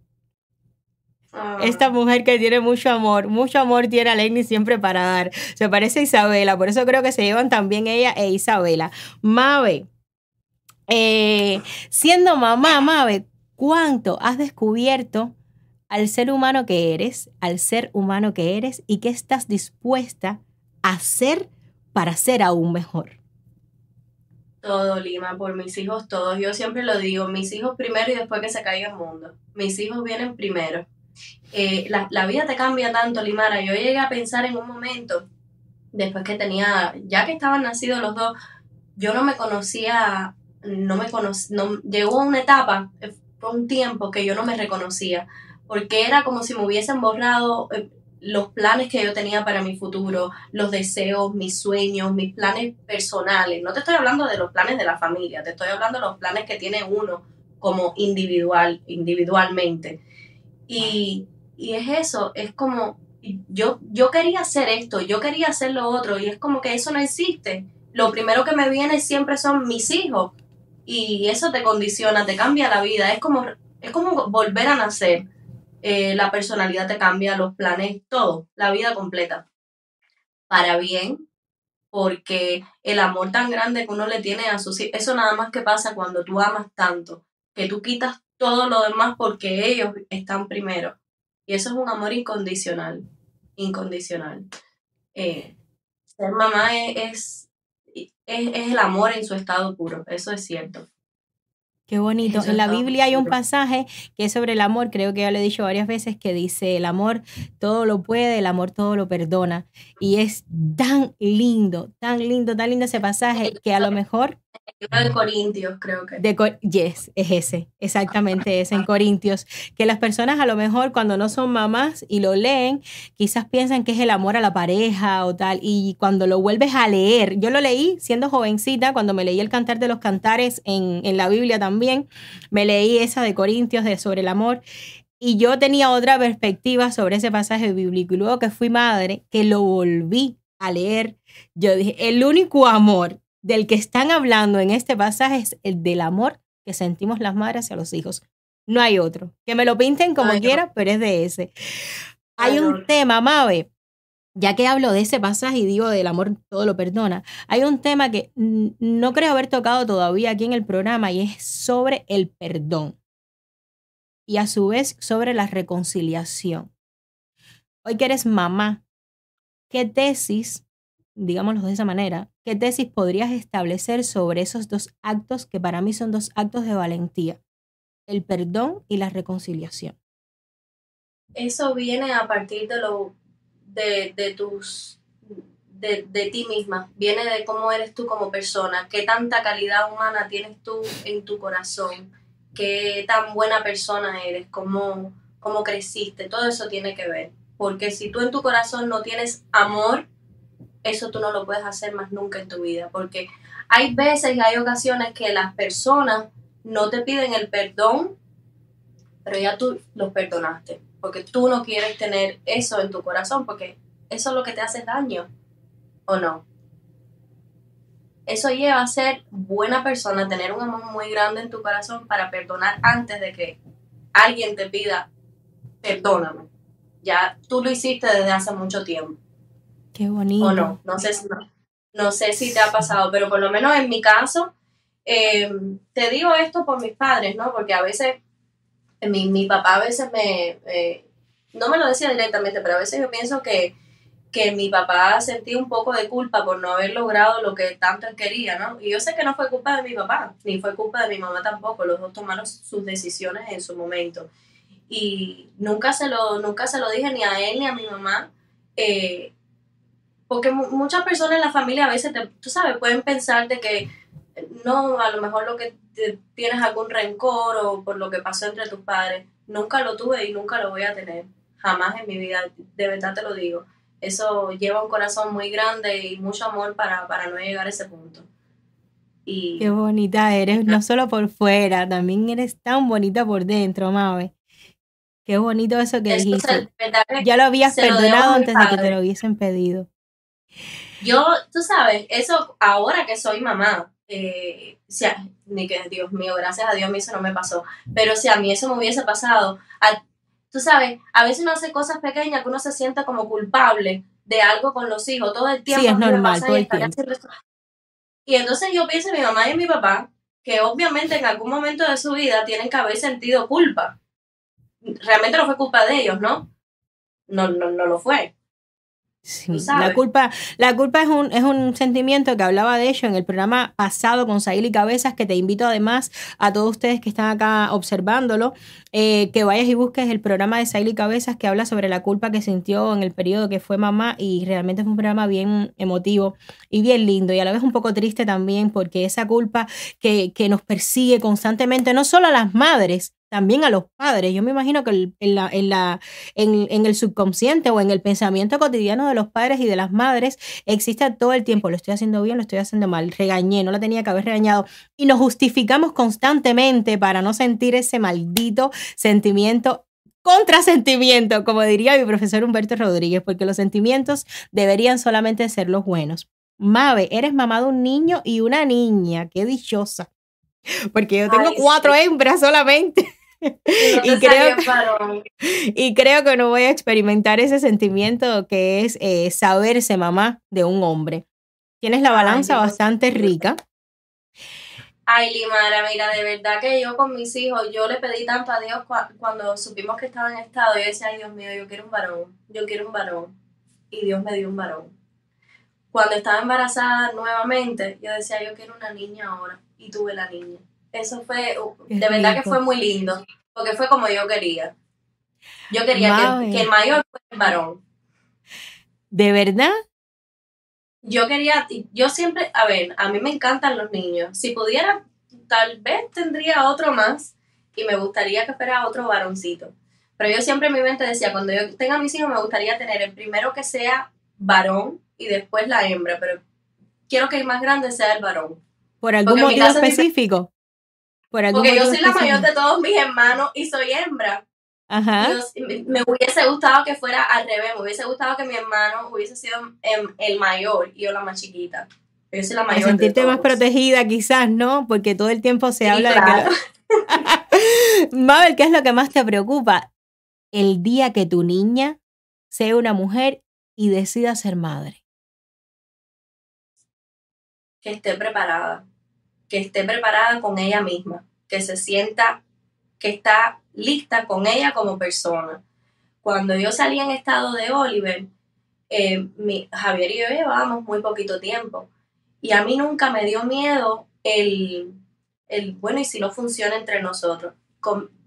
Ah. Esta mujer que tiene mucho amor, mucho amor tiene a Lenny siempre para dar. Se parece a Isabela, por eso creo que se llevan también ella e Isabela. Mabe, eh, siendo mamá, Mabe, ¿cuánto has descubierto al ser humano que eres, al ser humano que eres y qué estás dispuesta a hacer para ser aún mejor? Todo, Lima, por mis hijos todos. Yo siempre lo digo, mis hijos primero y después que se caiga el mundo. Mis hijos vienen primero. Eh, la, la, vida te cambia tanto, Limara. Yo llegué a pensar en un momento, después que tenía, ya que estaban nacidos los dos, yo no me conocía, no me conocía, no, llegó una etapa, eh, fue un tiempo que yo no me reconocía, porque era como si me hubiesen borrado eh, los planes que yo tenía para mi futuro, los deseos, mis sueños, mis planes personales. No te estoy hablando de los planes de la familia, te estoy hablando de los planes que tiene uno como individual, individualmente. Y, y es eso, es como, yo, yo quería hacer esto, yo quería hacer lo otro, y es como que eso no existe. Lo primero que me viene siempre son mis hijos, y eso te condiciona, te cambia la vida, es como, es como volver a nacer eh, la personalidad te cambia, los planes, todo, la vida completa. Para bien, porque el amor tan grande que uno le tiene a sus hijos, eso nada más que pasa cuando tú amas tanto, que tú quitas todo lo demás porque ellos están primero. Y eso es un amor incondicional, incondicional. Eh, ser mamá es, es, es el amor en su estado puro, eso es cierto. Qué bonito. en la Biblia hay un pasaje que es sobre el amor, creo que ya lo he dicho varias veces, que dice, el amor todo lo puede, el amor todo lo perdona. Y es tan lindo, tan lindo, tan lindo ese pasaje que a lo mejor de Corintios, creo que. De yes, es ese, exactamente es en Corintios. Que las personas a lo mejor cuando no son mamás y lo leen, quizás piensan que es el amor a la pareja o tal. Y cuando lo vuelves a leer, yo lo leí siendo jovencita, cuando me leí el Cantar de los Cantares en, en la Biblia también, me leí esa de Corintios de sobre el amor. Y yo tenía otra perspectiva sobre ese pasaje bíblico. Y luego que fui madre, que lo volví a leer, yo dije, el único amor del que están hablando en este pasaje es el del amor que sentimos las madres hacia los hijos. No hay otro. Que me lo pinten como quieran, pero es de ese. Hay un tema, Mabe, ya que hablo de ese pasaje y digo del amor todo lo perdona, hay un tema que no creo haber tocado todavía aquí en el programa y es sobre el perdón y a su vez sobre la reconciliación. Hoy que eres mamá, ¿qué tesis digámoslo de esa manera, ¿qué tesis podrías establecer sobre esos dos actos que para mí son dos actos de valentía? El perdón y la reconciliación. Eso viene a partir de lo de, de tus de, de, ti misma, viene de cómo eres tú como persona, qué tanta calidad humana tienes tú en tu corazón, qué tan buena persona eres, cómo, cómo creciste, todo eso tiene que ver. Porque si tú en tu corazón no tienes amor, eso tú no lo puedes hacer más nunca en tu vida, porque hay veces y hay ocasiones que las personas no te piden el perdón, pero ya tú los perdonaste, porque tú no quieres tener eso en tu corazón, porque eso es lo que te hace daño, ¿o no? Eso lleva a ser buena persona, tener un amor muy grande en tu corazón para perdonar antes de que alguien te pida, perdóname. Ya tú lo hiciste desde hace mucho tiempo. Qué bonito. O no, no sé si, no, sé si te ha pasado, pero por lo menos en mi caso, eh, te digo esto por mis padres, ¿no? Porque a veces, mi, mi papá a veces me, eh, no me lo decía directamente, pero a veces yo pienso que, que mi papá sentía un poco de culpa por no haber logrado lo que tanto él quería, ¿no? Y yo sé que no fue culpa de mi papá, ni fue culpa de mi mamá tampoco, los dos tomaron sus decisiones en su momento. Y nunca se lo, nunca se lo dije ni a él ni a mi mamá. Eh, porque muchas personas en la familia a veces, tú sabes, pueden pensar de que no, a lo mejor lo que tienes algún rencor o por lo que pasó entre tus padres. Nunca lo tuve y nunca lo voy a tener. Jamás en mi vida, de verdad te lo digo. Eso lleva un corazón muy grande y mucho amor para, para no llegar a ese punto. Y, Qué bonita eres, no solo por fuera, también eres tan bonita por dentro, Mabe. Qué bonito eso que dijiste. ya lo habías perdonado antes de que te lo hubiesen pedido. Yo, tú sabes, eso ahora que soy mamá, eh, si ni que Dios mío, gracias a Dios a mí eso no me pasó, pero si a mí eso me hubiese pasado, tú sabes, a veces uno hace cosas pequeñas que uno se sienta como culpable de algo con los hijos todo el tiempo. Sí, es normal, todo el Y entonces yo pienso en mi mamá y en mi papá, que obviamente en algún momento de su vida tienen que haber sentido culpa. Realmente no fue culpa de ellos, ¿no? No, no, no lo fue la culpa, la culpa es un, es un sentimiento que hablaba de ello en el programa pasado con y Cabezas, que te invito además a todos ustedes que están acá observándolo, eh, que vayas y busques el programa de y Cabezas que habla sobre la culpa que sintió en el periodo que fue mamá y realmente fue un programa bien emotivo y bien lindo y a la vez un poco triste también porque esa culpa que, que nos persigue constantemente, no solo a las madres, también a los padres. Yo me imagino que en, la, en, la, en, el subconsciente o en el pensamiento cotidiano de los padres y de las madres existe todo el tiempo, lo estoy haciendo bien, lo estoy haciendo mal, regañé, no la tenía que haber regañado. Y nos justificamos constantemente para no sentir ese maldito sentimiento contrasentimiento, como diría mi profesor Humberto Rodríguez, porque los sentimientos deberían solamente ser los buenos. Mabe, eres mamá de un niño y una niña, qué dichosa. Porque yo tengo cuatro hembras solamente. Y, creo, y creo que no voy a experimentar ese sentimiento que es eh, saberse mamá de un hombre. Tienes la balanza bastante rica. Ay, Limara, mira, de verdad que yo con mis hijos, yo le pedí tanto a Dios cuando supimos que estaba en estado, yo decía, ay Dios mío, yo quiero un varón, yo quiero un varón. Y Dios me dio un varón. Cuando estaba embarazada nuevamente, yo decía, yo quiero una niña ahora. Y tuve la niña. Eso fue, de verdad que fue muy lindo porque fue como yo quería. Yo quería que, el mayor fuera el varón. ¿De verdad? Yo quería, yo siempre, a ver, a mí me encantan los niños. Si pudiera, tal vez tendría otro más y me gustaría que fuera otro varoncito. Pero yo siempre en mi mente decía, cuando yo tenga mis hijos, me gustaría tener el primero que sea varón y después la hembra, pero quiero que el más grande sea el varón. ¿Por algún motivo específico? Porque yo soy la mayor de todos mis hermanos y soy hembra. Ajá. me, hubiese gustado que fuera al revés, me hubiese gustado que mi hermano hubiese sido el mayor y yo la más chiquita. Yo soy la mayor. sentirte más protegida quizás, ¿no? Porque todo el tiempo se habla de que... Mabel, ¿qué es lo que más te preocupa? El día que tu niña sea una mujer y decida ser madre. Que esté preparada que esté preparada con ella misma, que se sienta que está lista con ella como persona. Cuando yo salí en estado de Oliver, eh, mi, Javier y yo llevábamos muy poquito tiempo y a mí nunca me dio miedo el, el bueno, y si no funciona entre nosotros.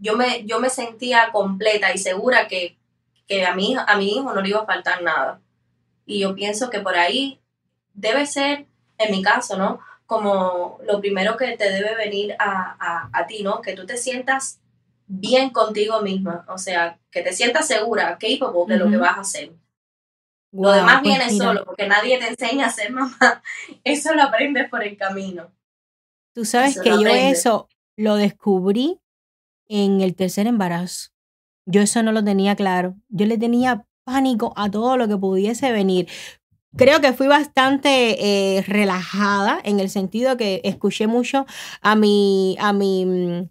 yo, me, yo me sentía completa y segura que, que a, mi, a mi hijo no le iba a faltar nada. Y yo pienso que por ahí debe ser, en mi caso, ¿no? Como lo primero que te debe venir a, a, ti, ¿no? Que tú te sientas bien contigo misma, o sea, que te sientas segura, capable de lo que vas a hacer. lo demás pues viene solo, porque nadie te enseña a ser mamá. Eso lo aprendes por el camino. Tú sabes que yo eso lo descubrí en el tercer embarazo. Yo eso no lo tenía claro. Yo le tenía pánico a todo lo que pudiese venir creo que fui bastante eh, relajada en el sentido que escuché mucho a mi, a mi, mm,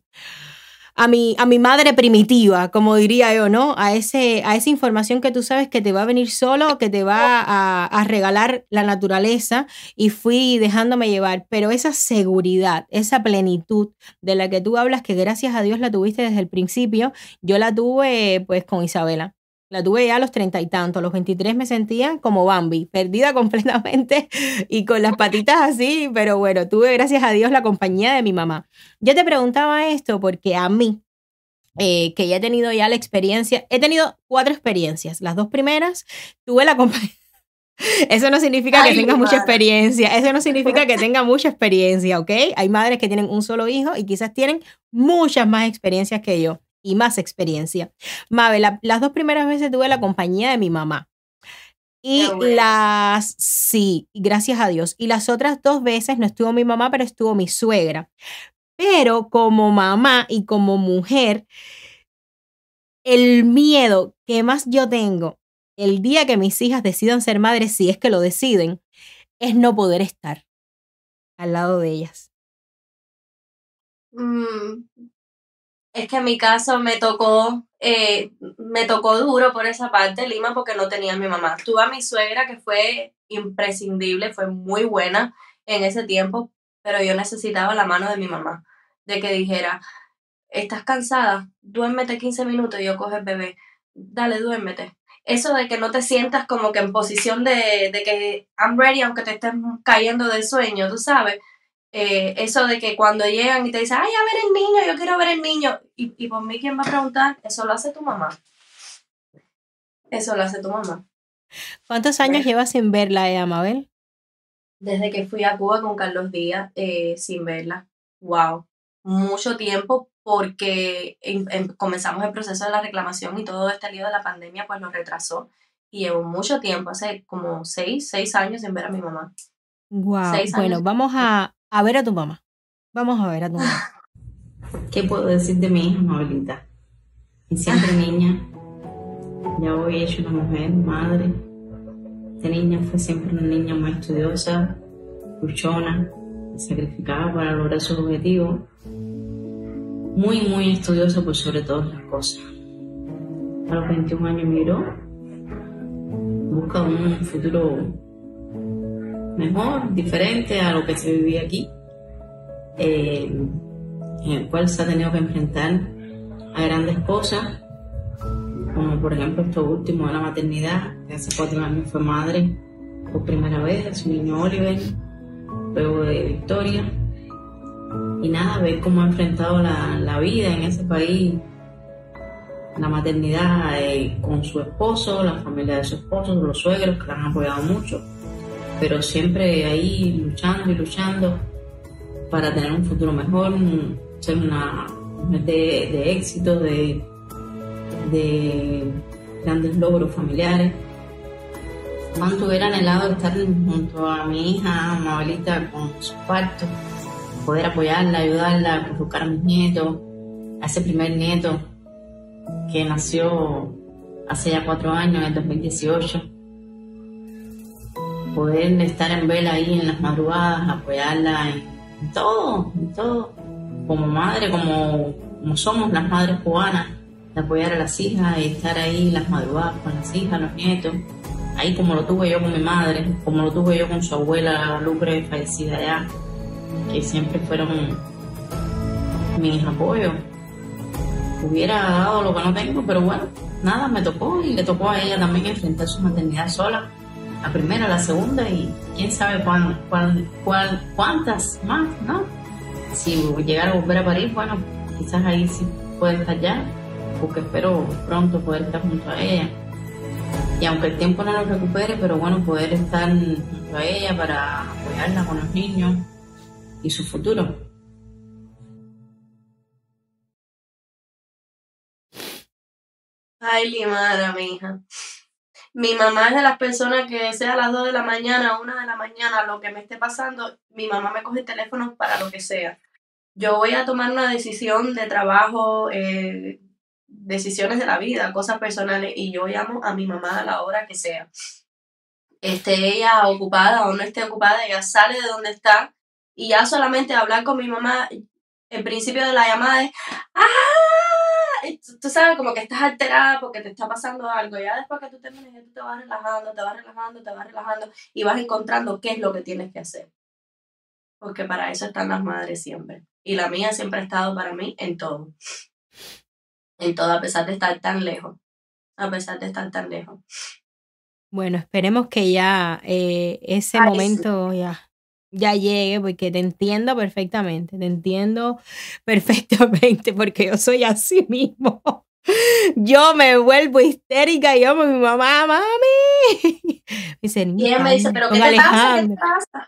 a mi, a mi madre primitiva, como diría yo, ¿no? A, ese, a esa información que tú sabes que te va a venir solo, que te va a, a regalar la naturaleza y fui dejándome llevar. Pero esa seguridad, esa plenitud de la que tú hablas, que gracias a Dios la tuviste desde el principio, yo la tuve pues con Isabela. La tuve ya a los treinta y tantos, a los 23 me sentía como Bambi, perdida completamente y con las patitas así, pero bueno, tuve gracias a Dios la compañía de mi mamá. Yo te preguntaba esto porque a mí, eh, que ya he tenido ya la experiencia, he tenido cuatro experiencias. Las dos primeras tuve la compañía. Eso no significa que tengas mucha experiencia, eso no significa que tenga mucha experiencia, ¿ok? Hay madres que tienen un solo hijo y quizás tienen muchas más experiencias que yo y más experiencia. Mabel, las dos primeras veces tuve la compañía de mi mamá. Y las, sí, gracias a Dios. Y las otras dos veces no estuvo mi mamá, pero estuvo mi suegra. Pero como mamá y como mujer, el miedo que más yo tengo el día que mis hijas decidan ser madres, si es que lo deciden, es no poder estar al lado de ellas. Mm, es que en mi caso me tocó, eh, me tocó duro por esa parte Lima porque no tenía a mi mamá. Tuve a mi suegra que fue imprescindible, fue muy buena en ese tiempo, pero yo necesitaba la mano de mi mamá, de que dijera, estás cansada, duérmete 15 minutos y yo coge el bebé, dale, duérmete. eso de que no te sientas como que en posición de, de que I'm ready aunque te estés cayendo del sueño, tú sabes. Eh, eso de que cuando llegan y te dicen, ay, a ver el niño, yo quiero ver el niño, y, y por mí, ¿quién va a preguntar? Eso lo hace tu mamá. Eso lo hace tu mamá. ¿Cuántos años llevas sin verla, eh, Amabel? Desde que fui a Cuba con Carlos Díaz, eh, sin verla. Wow. Mucho tiempo porque comenzamos el proceso de la reclamación y todo este lío de la pandemia pues lo retrasó. Y llevo mucho tiempo, hace como seis, seis años sin ver a mi mamá. Wow. Bueno, vamos a, a, ver a tu mamá. Vamos a ver a tu mamá. ¿Qué puedo decir de mi hija, Mabelita? Y siempre niña, ya hoy hecho una mujer, madre. Esta niña fue siempre una niña muy estudiosa, luchona, sacrificada para lograr sus objetivos muy, muy estudioso por sobre todas las cosas. A los 21 años emigró, busca un futuro mejor, diferente a lo que se vivía aquí, eh, en el cual se ha tenido que enfrentar a grandes cosas, como por ejemplo esto último de la maternidad, que hace cuatro años fue madre por primera vez su niño Oliver, luego de Victoria. Y nada, ver cómo ha enfrentado la, vida en ese país, la maternidad eh, con su esposo, la familia de su esposo, los suegros que la han apoyado mucho, pero siempre ahí luchando y luchando para tener un futuro mejor, ser una mujer de, éxito, de, de grandes logros familiares. Cuánto hubiera anhelado estar junto a mi hija, Mabelita, con su parto poder apoyarla, ayudarla, a educar a mis nietos, a ese primer nieto que nació hace ya cuatro años, en el 2018. Poder estar en vela ahí en las madrugadas, apoyarla en, todo, en todo, como madre, como, como somos las madres cubanas, de apoyar a las hijas y estar ahí las madrugadas con las hijas, los nietos, ahí como lo tuve yo con mi madre, como lo tuve yo con su abuela Lucre, fallecida ya que siempre fueron mis apoyos. Hubiera dado lo que no tengo, pero bueno, nada, me tocó y le tocó a ella también enfrentar su maternidad sola. La primera, la segunda y quién sabe cuál, cuál, cuántas más, ¿no? Si llegara a volver a París, bueno, quizás ahí sí puede estar ya, porque espero pronto poder estar junto a ella. Y aunque el tiempo no lo recupere, pero bueno, poder estar junto a ella para apoyarla con los niños, y su futuro. Ay, Limara, mi hija. Mi mamá es de las personas que sea a las 2 de la mañana, 1 de la mañana, lo que me esté pasando, mi mamá me coge el teléfono para lo que sea. Yo voy a tomar una decisión de trabajo, eh, decisiones de la vida, cosas personales, y yo llamo a mi mamá a la hora que sea. Esté ella ocupada o no esté ocupada, ella sale de donde está y ya solamente hablar con mi mamá, el principio de la llamada es, ¡ah! Tú, sabes, como que estás alterada porque te está pasando algo. Ya después que tú termines, tú te vas relajando, te vas relajando, te vas relajando y vas encontrando qué es lo que tienes que hacer. Porque para eso están las madres siempre. Y la mía siempre ha estado para mí en todo. En todo, a pesar de estar tan lejos. A pesar de estar tan lejos. Bueno, esperemos que ya eh, ese momento ya ya llegue, porque te entiendo perfectamente, te entiendo perfectamente, porque yo soy así mismo. Yo me vuelvo histérica y yo mi mamá, mami. y ella me dice, pero ¿qué te pasa? ¿Qué pasa?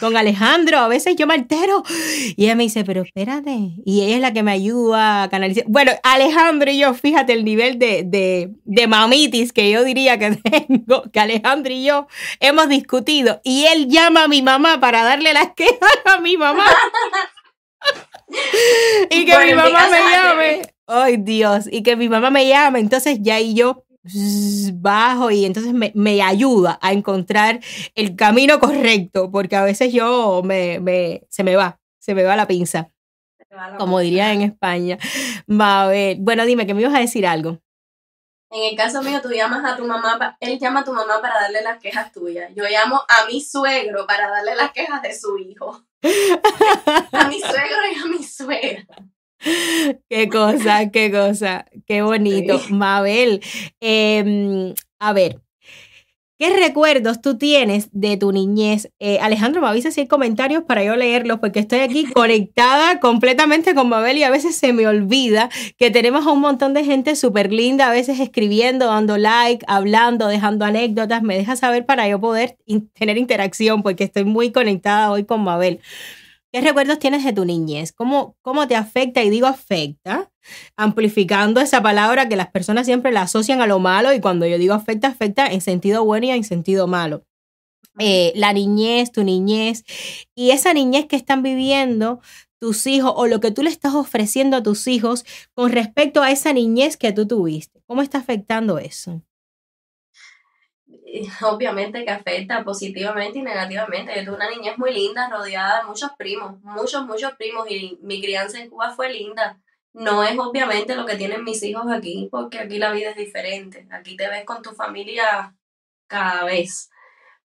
Con Alejandro, a veces yo me altero y ella me dice, pero espérate, y ella es la que me ayuda a canalizar. Bueno, Alejandro y yo, fíjate el nivel de, de, de mamitis que yo diría que tengo, que Alejandro y yo hemos discutido y él llama a mi mamá para darle las quejas a mi mamá. y que mi mamá me llame. Ay, Dios, y que mi mamá me llame, entonces ya y yo bajo y entonces me, me, ayuda a encontrar el camino correcto, porque a veces yo me, me se me va, se me va la pinza, como diría en España. Va a ver, bueno, dime, que me ibas a decir algo. En el caso mío, tú llamas a tu mamá, él llama a tu mamá para darle las quejas tuyas. Yo llamo a mi suegro para darle las quejas de su hijo. a mi suegro y a mi suegra. Qué cosa, qué cosa, qué bonito. Mabel, em, a ver, ¿Qué recuerdos tú tienes de tu niñez? Eh, Alejandro, me avisa si hay comentarios para yo leerlos, porque estoy aquí conectada completamente con Mabel y a veces se me olvida que tenemos a un montón de gente súper linda, a veces escribiendo, dando like, hablando, dejando anécdotas. Me deja saber para yo poder tener interacción, porque estoy muy conectada hoy con Mabel. ¿Qué recuerdos tienes de tu niñez? ¿Cómo, ¿Cómo te afecta? Y digo afecta, amplificando esa palabra que las personas siempre la asocian a lo malo y cuando yo digo afecta, afecta en sentido bueno y en sentido malo. Eh, la niñez, tu niñez y esa niñez que están viviendo tus hijos o lo que tú le estás ofreciendo a tus hijos con respecto a esa niñez que tú tuviste. ¿Cómo está afectando eso? obviamente que afecta positivamente y negativamente. Yo tuve una niñez muy linda, rodeada de muchos primos, muchos, muchos primos, y mi crianza en Cuba fue linda. No es obviamente lo que tienen mis hijos aquí, porque aquí la vida es diferente. Aquí te ves con tu familia cada vez.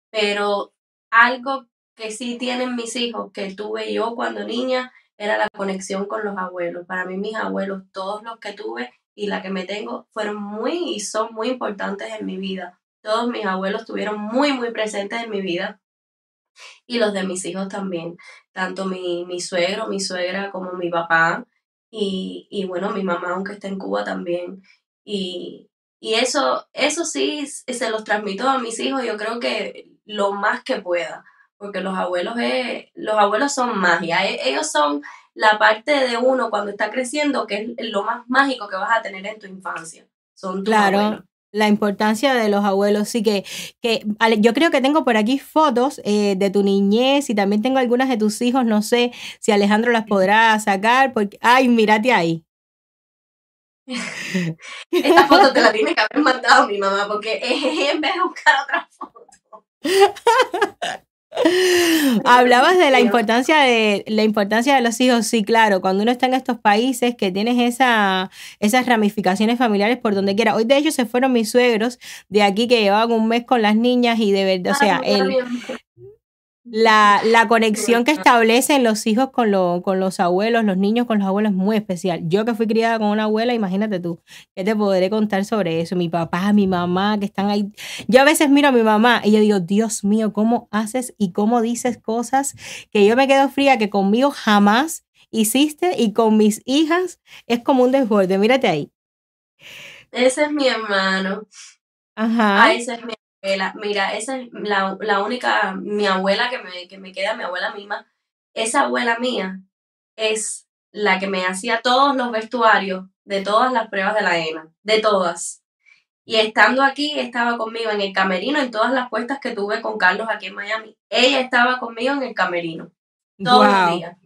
Pero algo que sí tienen mis hijos, que tuve yo cuando niña, era la conexión con los abuelos. Para mí mis abuelos, todos los que tuve y la que me tengo, fueron muy y son muy importantes en mi vida todos mis abuelos estuvieron muy, muy presentes en mi vida y los de mis hijos también, tanto mi, mi suegro, mi suegra como mi papá y, y, bueno, mi mamá aunque está en Cuba también. Y, y eso, eso sí se los transmito a mis hijos, yo creo que lo más que pueda, porque los abuelos, los abuelos son magia, e, ellos son la parte de uno cuando está creciendo que es lo más mágico que vas a tener en tu infancia. Son tus claro la importancia de los abuelos. Sí que, que yo creo que tengo por aquí fotos eh, de tu niñez y también tengo algunas de tus hijos. No sé si Alejandro las podrá sacar. Porque, ay, mírate ahí. Esta foto te la tiene que haber mandado mi mamá porque en vez de buscar otra foto. Hablabas de la importancia de la importancia de los hijos, sí, claro, cuando uno está en estos países que tienes esa, esas ramificaciones familiares por donde quiera. Hoy de hecho se fueron mis suegros de aquí que llevaban un mes con las niñas y de verdad, o sea, el, la, la, conexión que establecen los hijos con, lo, con los abuelos, los niños con los abuelos es muy especial. Yo que fui criada con una abuela, imagínate tú, ¿qué te podré contar sobre eso? Mi papá, mi mamá, que están ahí. Yo a veces miro a mi mamá y yo digo, Dios mío, ¿cómo haces y cómo dices cosas que yo me quedo fría, que conmigo jamás hiciste y con mis hijas es como un desborde? Mírate ahí. Ese es mi hermano. Ajá. Ah, ese es mi Mira, esa es la, la única, mi abuela que me, que me queda, mi abuela misma. Esa abuela mía es la que me hacía todos los vestuarios de todas las pruebas de la ENA, de todas. Y estando aquí, estaba conmigo en el camerino, en todas las puestas que tuve con Carlos aquí en Miami. Ella estaba conmigo en el camerino, todos los días.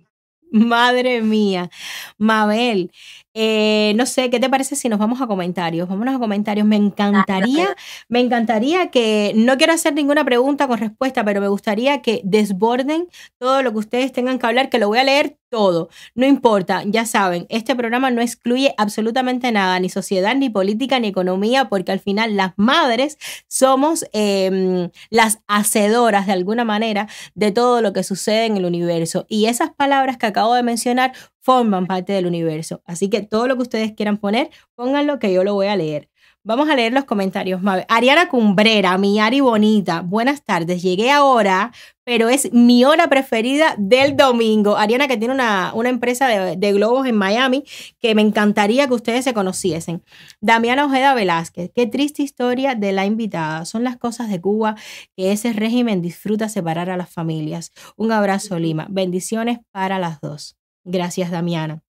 Madre mía. Mabel, eh, no sé, ¿qué te parece si nos vamos a comentarios? Vámonos a comentarios. Me encantaría, me encantaría que, no quiero hacer ninguna pregunta con respuesta, pero me gustaría que desborden todo lo que ustedes tengan que hablar, que lo voy a leer todo. No importa, ya saben, este programa no excluye absolutamente nada, ni sociedad, ni política, ni economía, porque al final las madres somos em, las hacedoras de alguna manera de todo lo que sucede en el universo. Y esas palabras que acabo de mencionar forman parte del universo. Así que todo lo que ustedes quieran poner, pónganlo que yo lo voy a leer. Vamos a leer los comentarios. Ariana Cumbrera, mi Ari bonita. Buenas tardes. Llegué ahora, pero es mi hora preferida del domingo. Ariana, que tiene una, una empresa de, de, globos en Miami, que me encantaría que ustedes se conociesen. Damiana Ojeda Velázquez, qué triste historia de la invitada. Son las cosas de Cuba que ese régimen disfruta separar a las familias. Un abrazo, Lima. Bendiciones para las dos. Gracias, Damiana.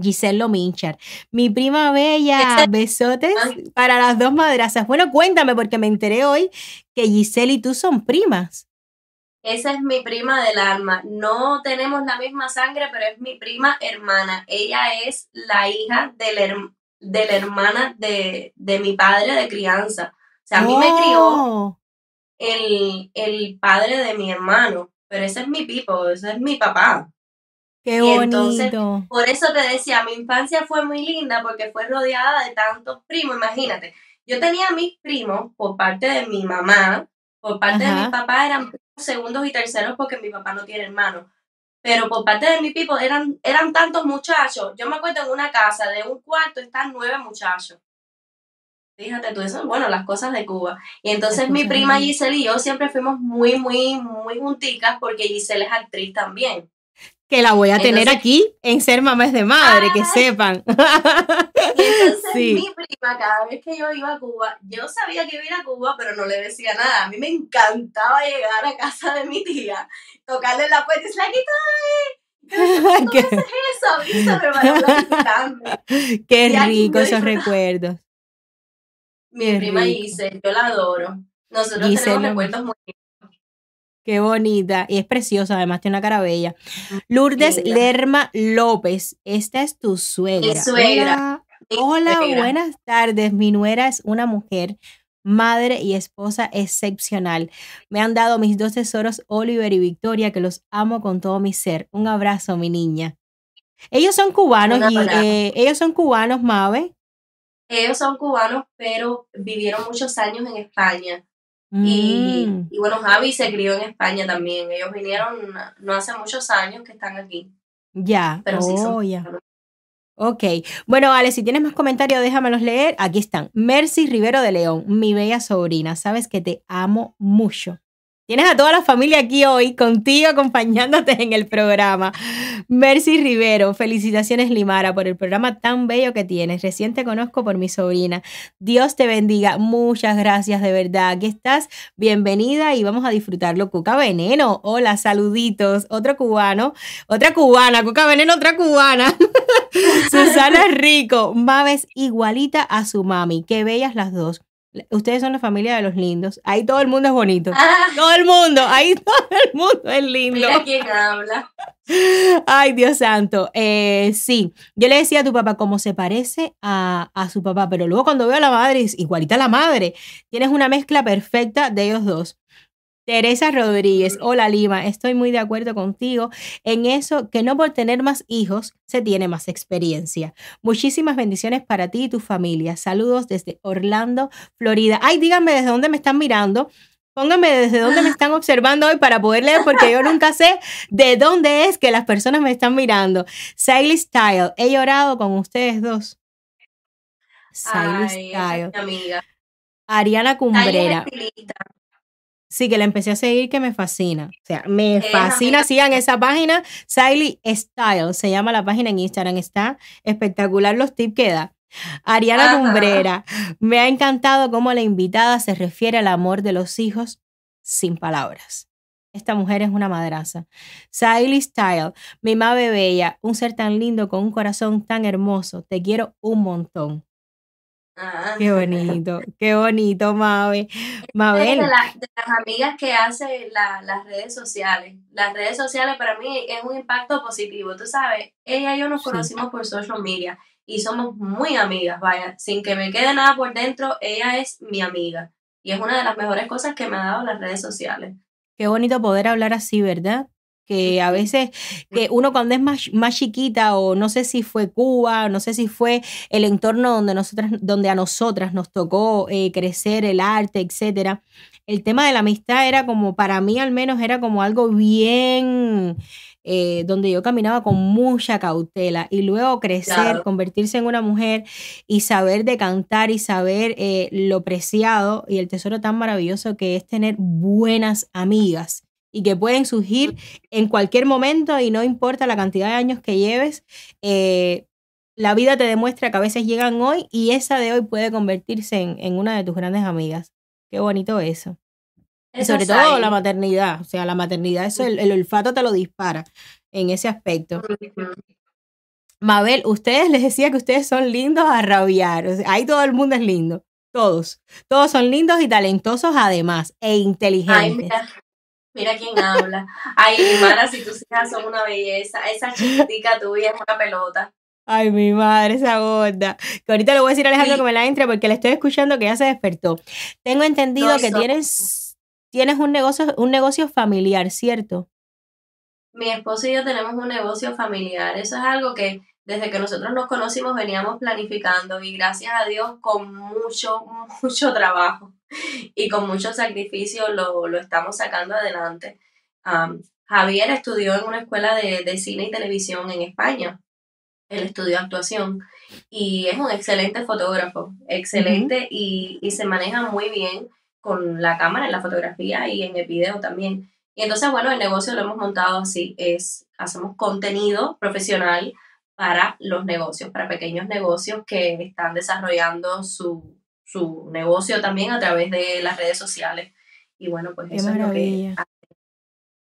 Giselle Lominchar. Mi prima bella, besotes para las dos madrazas. Bueno, cuéntame, porque me enteré hoy que Giselle y tú son primas. Esa es mi prima del alma. No tenemos la misma sangre, pero es mi prima hermana. Ella es la hija de la, hermana de, mi padre de crianza. O sea, a mí me crió oh. el, el padre de mi hermano, pero ese es mi pipo, ese es mi papá. Qué bonito. por eso te decía, mi infancia fue muy linda porque fue rodeada de tantos primos. Imagínate, yo tenía mis primos por parte de mi mamá, por parte de mi papá eran segundos y terceros porque mi papá no tiene hermanos. pero por parte de mi pipo eran, eran tantos muchachos. Yo me acuerdo en una casa de un cuarto están nueve muchachos. Fíjate tú, eso, bueno, las cosas de Cuba. Y entonces mi prima Giselle y yo siempre fuimos muy, muy, muy junticas porque Giselle es actriz también. Que la voy a tener aquí en Ser Mamás de Madre, que sepan. Y entonces mi prima, cada vez que yo iba a Cuba, yo sabía que iba a ir a Cuba, pero no le decía nada. A mí me encantaba llegar a casa de mi tía, tocarle la puerta y decirle, aquí estoy. ¿Qué es eso? Para Qué rico esos recuerdos. Mi prima Giselle, yo la adoro. Nosotros tenemos recuerdos muy Qué bonita. Y es preciosa, además tiene una cara bella. Lourdes Lerma López, esta es tu suegra. Mi suegra. Hola, buenas tardes. Mi nuera es una mujer, madre y esposa excepcional. Me han dado mis dos tesoros, Oliver y Victoria, que los amo con todo mi ser. Un abrazo, mi niña. Ellos son cubanos y eh, ellos son cubanos, Mabe. Ellos son cubanos, pero vivieron muchos años en España. Y, mm. y, bueno, Javi se crió en España también. Ellos vinieron no hace muchos años que están aquí. Ya, pero sí son oh, ya. Ok, bueno, Ale, si tienes más comentarios, déjamelos leer. Aquí están. Mercy Rivero de León, mi bella sobrina. Sabes que te amo mucho. Tienes a toda la familia aquí hoy contigo acompañándote en el programa. Mercy Rivero, felicitaciones Limara por el programa tan bello que tienes. Recién te conozco por mi sobrina. Dios te bendiga. Muchas gracias de verdad. Aquí estás. Bienvenida y vamos a disfrutarlo. Cuca Veneno. Hola, saluditos. Otro cubano. Otra cubana. Cuca Veneno, otra cubana. Susana Rico. Maves igualita a su mami. Qué bellas las dos. Ustedes son la familia de los lindos. Ahí todo el mundo es bonito. Ah. Todo el mundo, ahí todo el mundo es lindo. Mira quién habla. Ay, Dios santo. Eh, sí, yo le decía a tu papá cómo se parece a, a, su papá, pero luego cuando veo a la madre, igualita a la madre. Tienes una mezcla perfecta de ellos dos. Teresa Rodríguez, hola Lima, estoy muy de acuerdo contigo en eso, que no por tener más hijos se tiene más experiencia. Muchísimas bendiciones para ti y tu familia. Saludos desde Orlando, Florida. Ay, díganme desde dónde me están mirando. Pónganme desde dónde me están observando hoy para poder leer, porque yo nunca sé de dónde es que las personas me están mirando. Siley Style, he llorado con ustedes dos. Siley Style. Amiga. Ariana Cumbrera. Sí, que la empecé a seguir que me fascina. O sea, me fascina. Sigan esa página. Siley Style se llama la página en Instagram. Está espectacular los tips que da. Ariana Cumbrera. Me ha encantado cómo la invitada se refiere al amor de los hijos sin palabras. Esta mujer es una madraza. Siley Style, mi madre bella, un ser tan lindo con un corazón tan hermoso. Te quiero un montón. Ah. Qué bonito, qué bonito, Mabe. Mabel. De, las amigas que hace las redes sociales. Las redes sociales para mí es un impacto positivo. Tú sabes, ella y yo nos conocimos por social media y somos muy amigas, vaya. Sin que me quede nada por dentro, ella es mi amiga. Y es una de las mejores cosas que me ha dado las redes sociales. Qué bonito poder hablar así, ¿verdad? Que a veces que uno cuando es más, más chiquita o no sé si fue Cuba, no sé si fue el entorno donde, nosotras, donde a nosotras nos tocó eh, crecer el arte, etcétera, el tema de la amistad era como, para mí al menos era como algo bien... Eh, donde yo caminaba con mucha cautela y luego crecer, convertirse en una mujer y saber de cantar y saber eh, lo preciado y el tesoro tan maravilloso que es tener buenas amigas y que pueden surgir en cualquier momento y no importa la cantidad de años que lleves, eh, la vida te demuestra que a veces llegan hoy y esa de hoy puede convertirse en, una de tus grandes amigas. Qué bonito eso. y sobre todo la maternidad, o sea, la maternidad, eso el, el, olfato te lo dispara en ese aspecto. Mabel, ustedes les decía que ustedes son lindos a rabiar, ahí todo el mundo es lindo, todos, todos son lindos y talentosos además, e inteligentes. Mira quién habla. Ay, mi madre, si tus hijas son una belleza. Esa chiquitica tuya es una pelota. Ay, mi madre, esa gorda. Que ahorita le voy a decir a Alejandro que me la entre porque le estoy escuchando que ya se despertó. Tengo entendido que tienes, tienes un negocio, un negocio familiar, ¿cierto? Mi esposo y yo tenemos un negocio familiar. Eso es algo que desde que nosotros nos conocimos veníamos planificando y gracias a Dios con mucho, mucho trabajo y con mucho sacrificio lo, lo estamos sacando adelante. Javier estudió en una escuela de, de cine y televisión en España. Él estudió actuación y es un excelente fotógrafo, excelente y, y, se maneja muy bien con la cámara en la fotografía y en el video también. Y entonces, bueno, el negocio lo hemos montado así, es, hacemos contenido profesional para los negocios, para pequeños negocios que están desarrollando su, su negocio también a través de las redes sociales. Y bueno, pues eso es lo que...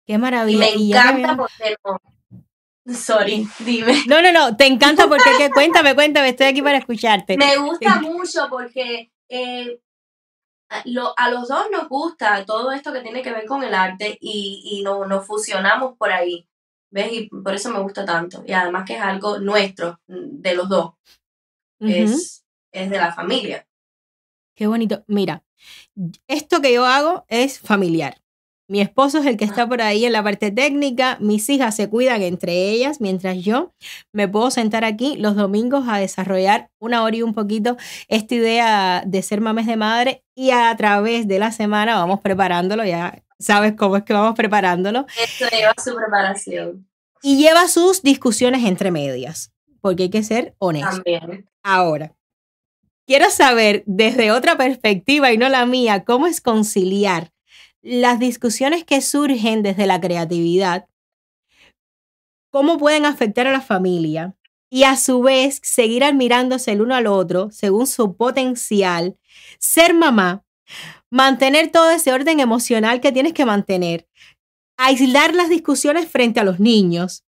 Qué maravilla. me encanta porque no, Sorry, dime. No, no, no, te encanta porque ¿qué? cuéntame, cuéntame, estoy aquí para escucharte. Me gusta mucho porque eh, a los dos nos gusta todo esto que tiene que ver con el arte y, y no, nos fusionamos por ahí. ¿Ves? Y por eso me gusta tanto. Y además que es algo nuestro, de los dos. es, es de la familia. Qué bonito. Mira, esto que yo hago es familiar. Mi esposo es el que está por ahí en la parte técnica, mis hijas se cuidan entre ellas, mientras yo me puedo sentar aquí los domingos a desarrollar una hora y un poquito esta idea de ser mames de madre y a través de la semana vamos preparándolo, ya sabes cómo es que vamos preparándolo. Esto lleva su preparación. Y lleva sus discusiones entre medias, porque hay que ser honesto. También. Ahora, quiero saber desde otra perspectiva y no la mía, cómo es conciliar las discusiones que surgen desde la creatividad, cómo pueden afectar a la familia y a su vez seguir admirándose el uno al otro según su potencial, ser mamá, mantener todo ese orden emocional que tienes que mantener, aislar las discusiones frente a los niños,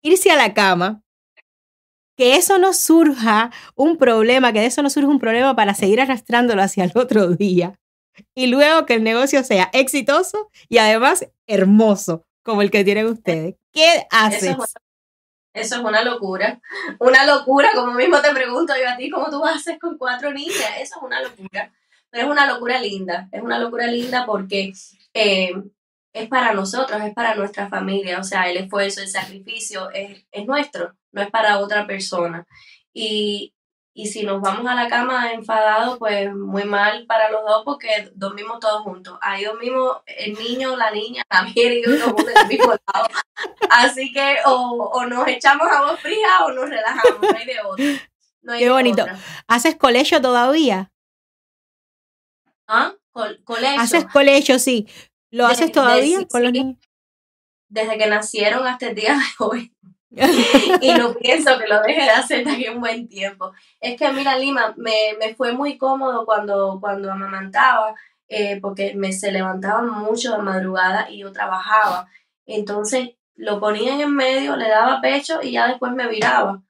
irse a la cama, que eso no surja un problema, que de eso no surja un problema para seguir arrastrándolo hacia el otro día y luego que el negocio sea exitoso y además hermoso, como el que tienen ustedes. ¿Qué haces? Eso es, una locura. Una locura, como mismo te pregunto yo a ti, ¿cómo tú haces con cuatro niñas? Eso es una locura. Pero es una locura linda. Es una locura linda porque eh, es para nosotros, es para nuestra familia. O sea, el esfuerzo, el sacrificio es, es nuestro, no es para otra persona. Y, y si nos vamos a la cama enfadados, pues muy mal para los dos porque dormimos todos juntos. Ahí dormimos el niño, la niña, Javier y yo en el mismo lado. Así que o, o, nos echamos agua fría o nos relajamos, no hay de otro. Qué bonito. ¿Haces colegio todavía? ¿Ah? colegio. ¿Haces colegio, sí? ¿Lo haces todavía con los niños? Desde que nacieron hasta el día de hoy. y no pienso que lo deje de hacer de un buen tiempo. Es que, mira, Lima, me, me fue muy cómodo cuando, cuando amamantaba, eh, porque me se levantaba mucho de madrugada y yo trabajaba. Entonces lo ponía en el medio, le daba pecho y ya después me viraba.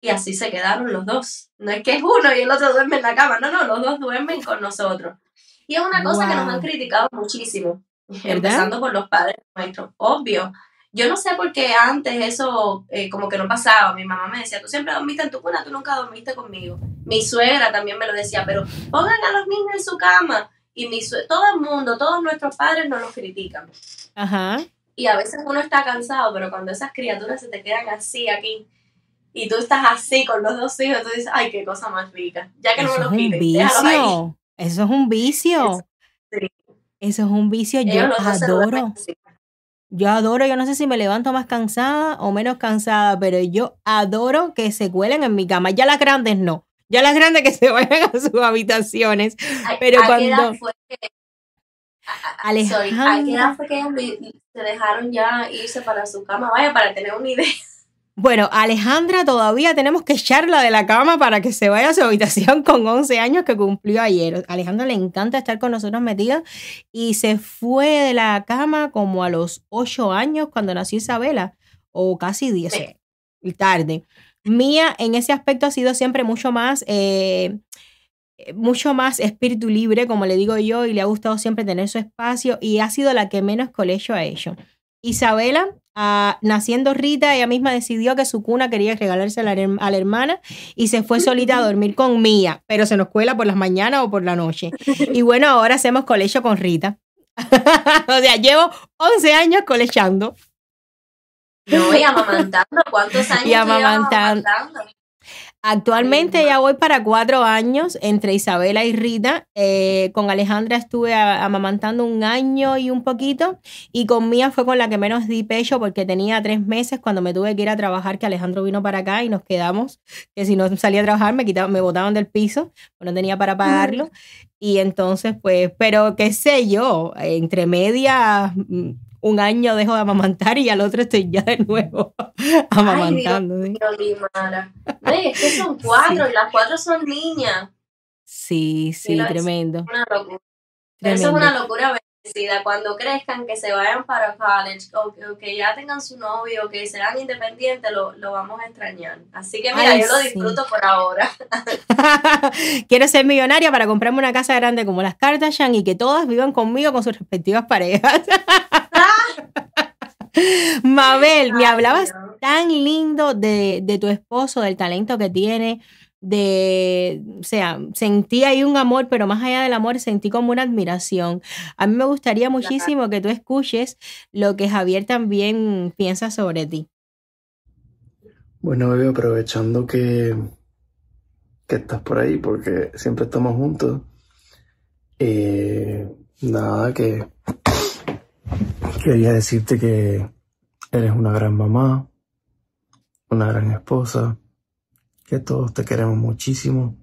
Y así se quedaron los dos. No es que es uno y el otro duerme en la cama, no, no, los dos duermen con nosotros. Y es una cosa que nos han criticado muchísimo, empezando por los padres nuestros, obvio yo no sé por qué antes eso eh, como que no pasaba. Mi mamá me decía, tú siempre dormiste en tu cuna, tú nunca dormiste conmigo. Mi suegra también me lo decía, pero pongan a los niños en su cama. Y mi todo el mundo, todos nuestros padres nos los critican. Ajá. Y a veces uno está cansado, pero cuando esas criaturas se te quedan así aquí y tú estás así con los dos hijos, tú dices, ay, qué cosa más rica. Ya que no me lo quiten, vicio. Eso es un vicio. Eso es un vicio. Yo adoro. Yo adoro, yo no sé si me levanto más cansada o menos cansada, pero yo adoro que se cuelen en mi cama. Ya las grandes no. Ya las grandes que se vayan a sus habitaciones. Pero ¿A cuando. Fue que, Alejandra... ¿A qué edad fue que se dejaron ya irse para su cama? Vaya, para tener una idea. Bueno, Alejandra todavía tenemos que echarla de la cama para que se vaya a su habitación con 11 años que cumplió ayer. A Alejandra le encanta estar con nosotros metida y se fue de la cama como a los 8 años cuando nació Isabela o casi 10 tarde. Mía en ese aspecto ha sido siempre mucho más... Eh, mucho más espíritu libre, como le digo yo, y le ha gustado siempre tener su espacio y ha sido la que menos colegio ha hecho. Isabela naciendo Rita, ella misma decidió que su cuna quería regalarse a la, hermana y se fue solita a dormir con Mía, pero se nos cuela por las mañanas o por la noche. Y bueno, ahora hacemos colegio con Rita. o sea, llevo 11 años colechando. No, y amamantando. ¿Cuántos años? Y amamantando. Actualmente ya voy para cuatro años entre Isabela y Rita. Eh, con Alejandra estuve amamantando un año y un poquito. Y con Mía fue con la que menos di pecho porque tenía tres meses cuando me tuve que ir a trabajar, que Alejandro vino para acá y nos quedamos. Que si no salía a trabajar me, quitaban, me botaban del piso, pues no tenía para pagarlo. Y entonces, pues, pero qué sé yo, entre media mm, un año dejo de amamantar y al otro estoy ya de nuevo amamantando. Ay, Dios, es que son cuatro y las cuatro son niñas. Sí, sí, tremendo. una locura. Eso es una locura cuando crezcan, que se vayan para college o, que ya tengan su novio, que sean independientes, lo, lo vamos a extrañar. Así que mira, yo lo disfruto por ahora. Quiero ser millonaria para comprarme una casa grande como las Kardashian y que todas vivan conmigo con sus respectivas parejas. Mabel, me hablabas tan lindo de, de tu esposo, del talento que tiene de, o sea, sentí ahí un amor, pero más allá del amor sentí como una admiración. A mí me gustaría muchísimo que tú escuches lo que Javier también piensa sobre ti. Bueno, bebé, aprovechando que, que estás por ahí, porque siempre estamos juntos, eh, nada, que quería decirte que eres una gran mamá, una gran esposa, que todos te queremos muchísimo,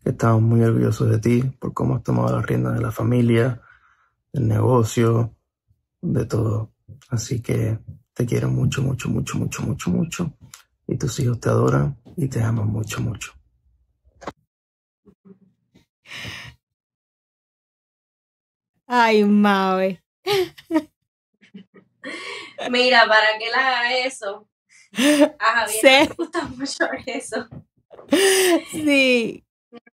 que estamos muy orgullosos de ti por cómo has tomado las riendas de la familia, del negocio, de todo. Así que te quiero mucho, mucho, mucho, mucho, mucho, mucho. Y tus hijos te adoran y te aman mucho, mucho. Ay, Maui. Mira, para que él haga eso, a Javier me gusta mucho eso. Sí.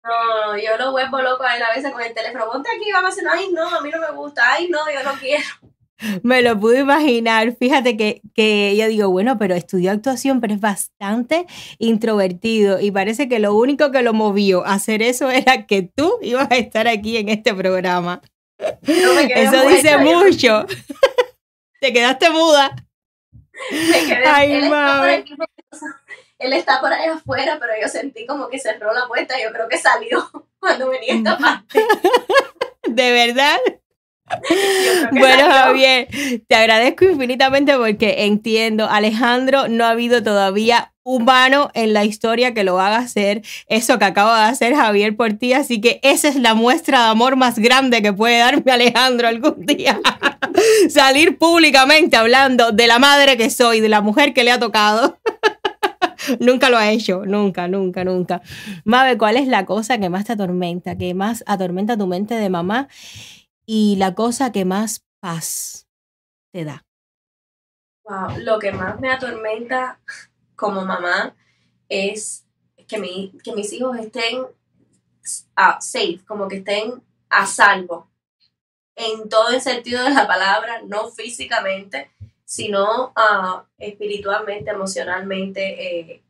No, yo lo vuelvo loco a él a veces con el teléfono. Ponte aquí, vamos a hacer, ay no, a mí no me gusta, ay no, yo no quiero. Me lo pude imaginar. Fíjate que, que yo digo, bueno, pero estudió actuación, pero es bastante introvertido y parece que lo único que lo movió a hacer eso era que tú ibas a estar aquí en este programa. eso dice mucho. Te quedaste muda. Ay, él, está él está por ahí afuera, pero yo sentí como que cerró la puerta. Yo creo que salió cuando venía esta parte. ¿De verdad? Bueno, Javier, te agradezco infinitamente porque entiendo, Alejandro, no ha habido todavía humano en la historia que lo haga hacer eso que acaba de hacer Javier por ti, así que esa es la muestra de amor más grande que puede darme Alejandro algún día. Salir públicamente hablando de la madre que soy, de la mujer que le ha tocado. nunca lo ha hecho, nunca, nunca, nunca. Mabe, ¿cuál es la cosa que más te atormenta, que más atormenta tu mente de mamá y la cosa que más paz te da? Wow, lo que más me atormenta como mamá es que, mi, que mis hijos estén safe, como que estén a salvo, en todo el sentido de la palabra, no físicamente, sino uh, espiritualmente, emocionalmente, eh,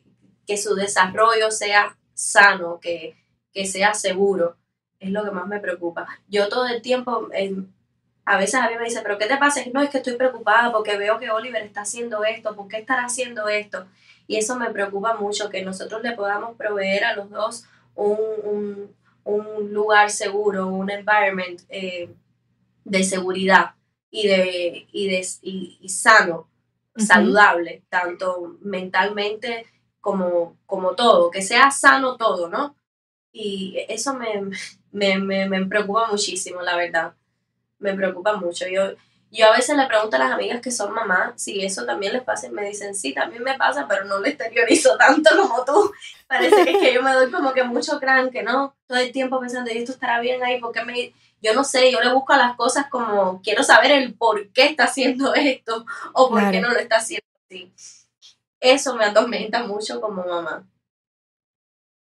que su desarrollo sea sano, que, que sea seguro es lo que más me preocupa. Yo todo el tiempo, a veces a mí me dice, pero ¿qué te pasa? No, es que estoy preocupada porque veo que Oliver está haciendo esto, ¿por qué estará haciendo esto? Y eso me preocupa mucho, que nosotros le podamos proveer a los dos un, lugar seguro, un environment eh, de seguridad y, de, y, de, y, sano, saludable, tanto mentalmente como, como todo, que sea sano todo, ¿no? Y eso me, me, me, me preocupa muchísimo, la verdad. Me preocupa mucho. Yo, yo a veces le pregunto a las amigas que son mamás si eso también les pasa y me dicen, sí, también me pasa, pero no lo exteriorizo tanto como tú. Parece que es que yo me doy como que mucho crán, que no, todo el tiempo pensando, y esto estará bien ahí, porque me... Yo no sé, yo le busco a las cosas como, quiero saber el por qué está haciendo esto o por qué no lo está haciendo así. Eso me atormenta mucho como mamá.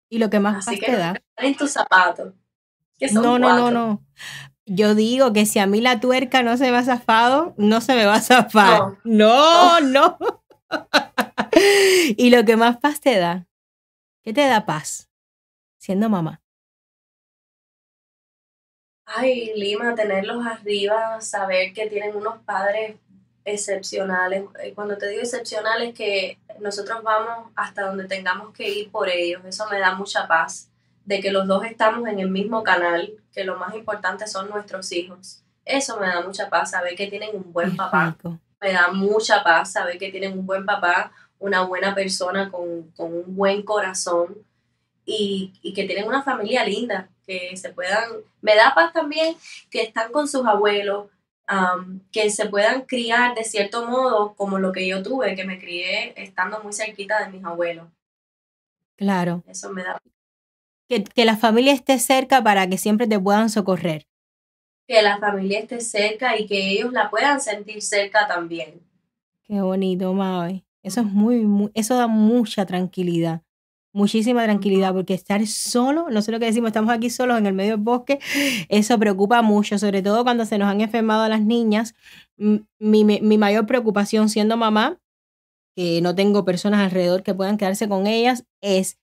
Y lo que más Así que te da. En tus zapatos. no, no, no, no. Yo digo que si a mí la tuerca no se me ha zafado, no se me va a zafar. No, no. y lo que más paz te da. ¿Qué te da paz siendo mamá? Ay, Lima, tenerlos arriba, saber que tienen unos padres excepcionales. Eh, cuando te digo excepcionales, que nosotros vamos hasta donde tengamos que ir por ellos. Eso me da mucha paz. De que los dos estamos en el mismo canal, que lo más importante son nuestros hijos. Eso me da mucha paz, saber que tienen un buen papá. Me da mucha paz saber que tienen un buen papá, una buena persona con, con un buen corazón y, y, que tienen una familia linda, que se puedan, me da paz también que están con sus abuelos, que se puedan criar de cierto modo como lo que yo tuve, que me crié estando muy cerquita de mis abuelos. Claro. Eso me da. Que, que la familia esté cerca para que siempre te puedan socorrer. Que la familia esté cerca y que ellos la puedan sentir cerca también. Qué bonito, Maui. Eso es muy, muy, eso da mucha tranquilidad muchísima tranquilidad, porque estar solo, no sé lo que decimos, estamos aquí solos en el medio del bosque, eso preocupa mucho, sobre todo cuando se nos han enfermado a las niñas. Mi, mi mayor preocupación siendo mamá, que no tengo personas alrededor que puedan quedarse con ellas, es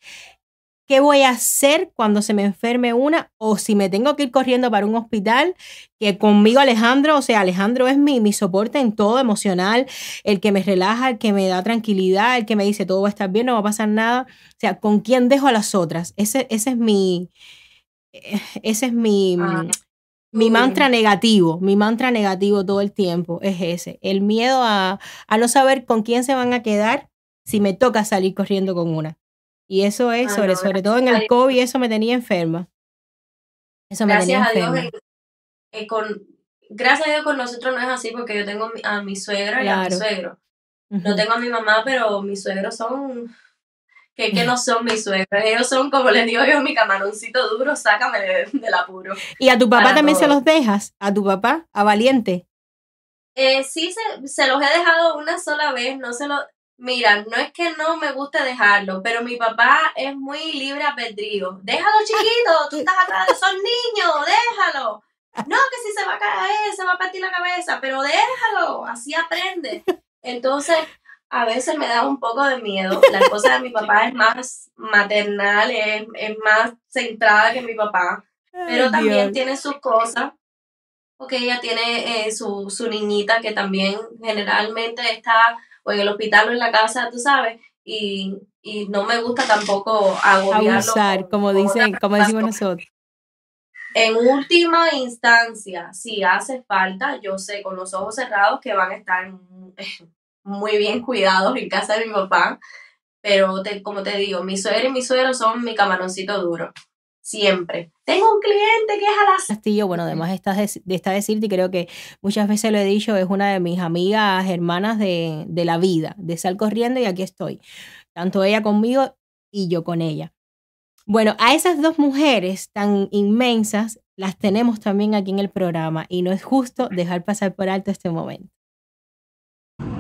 qué voy a hacer cuando se me enferme una o si me tengo que ir corriendo para un hospital, que conmigo Alejandro, o sea, Alejandro es mi, mi soporte en todo emocional, el que me relaja, el que me da tranquilidad, el que me dice todo va a estar bien, no va a pasar nada. O sea, ¿con quién dejo a las otras? Ese, ese es mi, ese es mi, ah, mi mantra negativo, mi mantra negativo todo el tiempo es ese, el miedo a, a no saber con quién se van a quedar si me toca salir corriendo con una. Y eso es, ah, sobre, sobre todo en el COVID, eso me tenía enferma. Eso me gracias tenía enferma. A Dios, eh, con, gracias a Dios con nosotros no es así porque yo tengo a mi suegra y a mi suegro. No tengo a mi mamá, pero mis suegros son que, que no son mis suegros. Ellos son, como les digo yo, mi camaroncito duro, sácame del apuro. ¿Y a tu papá también se los dejas? ¿A tu papá? ¿A Valiente? Eh, sí, se, se, los he dejado una sola vez, no se lo, Mira, no es que no me guste dejarlo, pero mi papá es muy libre albedrío. Déjalo chiquito, tú estás atrás de esos niños, déjalo. No, que si se va a caer, se va a partir la cabeza, pero déjalo, así aprende. Entonces, a veces me da un poco de miedo. La esposa de mi papá es más maternal, es, más centrada que mi papá, pero también tiene sus cosas, porque ella tiene eh, su, su niñita que también generalmente está o en el hospital o en la casa, tú sabes, y, y no me gusta tampoco agobiarlo. Abusar, como, dicen, como decimos nosotros. En última instancia, si hace falta, yo sé con los ojos cerrados que van a estar muy bien cuidados en casa de mi papá, pero te, como te digo, mi suegra y mi suegro son mi camaroncito duro siempre. Tengo un cliente que es a las... Castillo, bueno, además está de, esta decirte, y creo que muchas veces lo he dicho, es una de mis amigas hermanas de, de la vida, de sal corriendo y aquí estoy. Tanto ella conmigo y yo con ella. Bueno, a esas dos mujeres tan inmensas las tenemos también aquí en el programa y no es justo dejar pasar por alto este momento.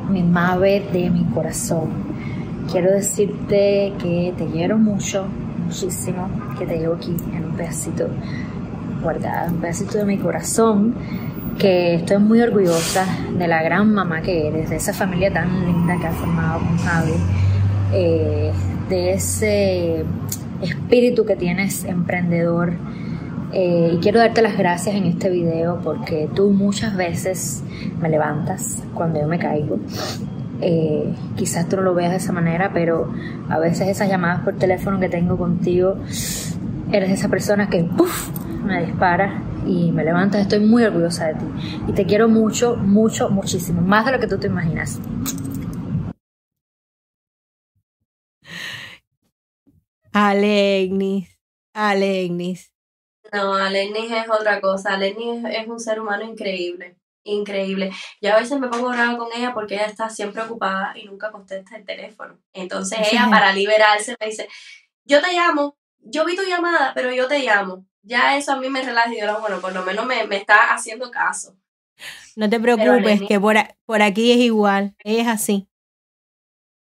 Mi madre de mi corazón. Quiero decirte que te quiero mucho, muchísimo que te llevo aquí en un pedacito guardado, un pedacito de mi corazón, que estoy muy orgullosa de la gran mamá que eres, de esa familia tan linda que has formado con Javi, eh, de ese espíritu que tienes emprendedor. Eh, y quiero darte las gracias en este video porque tú muchas veces me levantas cuando yo me caigo eh, quizás tú no lo veas de esa manera, pero a veces esas llamadas por teléfono que tengo contigo, eres esa persona que me dispara y me levantas. Estoy muy orgullosa de ti y te quiero mucho, mucho, muchísimo, más de lo que tú te imaginas. Alegnis, Alegnis. No, Alegnis es otra cosa. Alegnis es un ser humano increíble increíble. Y a veces me pongo brava con ella porque ella está siempre ocupada y nunca contesta el teléfono. Entonces ella para liberarse me dice, yo te llamo, yo vi tu llamada, pero yo te llamo. Ya eso a mí me relaja y yo, bueno, por lo menos me, me está haciendo caso. No te preocupes, que por, por aquí es igual, ella es así.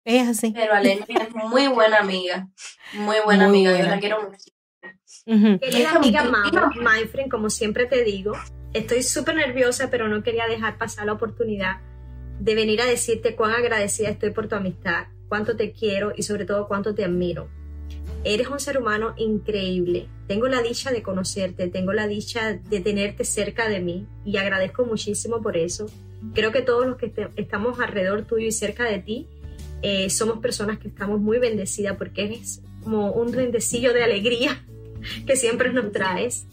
Ella es así. Pero Aleni es muy buena amiga, muy buena amiga, yo la quiero mucho. Querida amiga Manfred, como siempre te digo, Estoy súper nerviosa, pero no quería dejar pasar la oportunidad de venir a decirte cuán agradecida estoy por tu amistad, cuánto te quiero y sobre todo cuánto te admiro. Eres un ser humano increíble. Tengo la dicha de conocerte, tengo la dicha de tenerte cerca de mí y agradezco muchísimo por eso. Creo que todos los que estamos alrededor tuyo y cerca de ti eh, somos personas que estamos muy bendecidas porque eres como un duendecillo de alegría que siempre nos traes.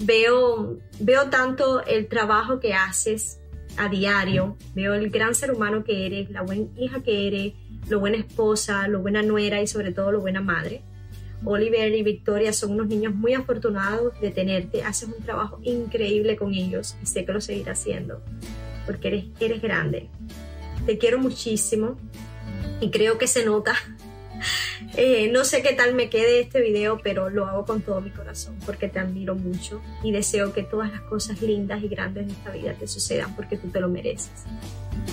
Veo, veo tanto el trabajo que haces a diario, veo el gran ser humano que eres, la buena hija que eres, lo buena esposa, lo buena nuera y sobre todo lo buena madre. Oliver y Victoria son unos niños muy afortunados de tenerte, haces un trabajo increíble con ellos y sé que lo seguirás haciendo porque eres, eres grande. Te quiero muchísimo y creo que se nota. Eh, no sé qué tal me quede este video, pero lo hago con todo mi corazón porque te admiro mucho y deseo que todas las cosas lindas y grandes de esta vida te sucedan porque tú te lo mereces.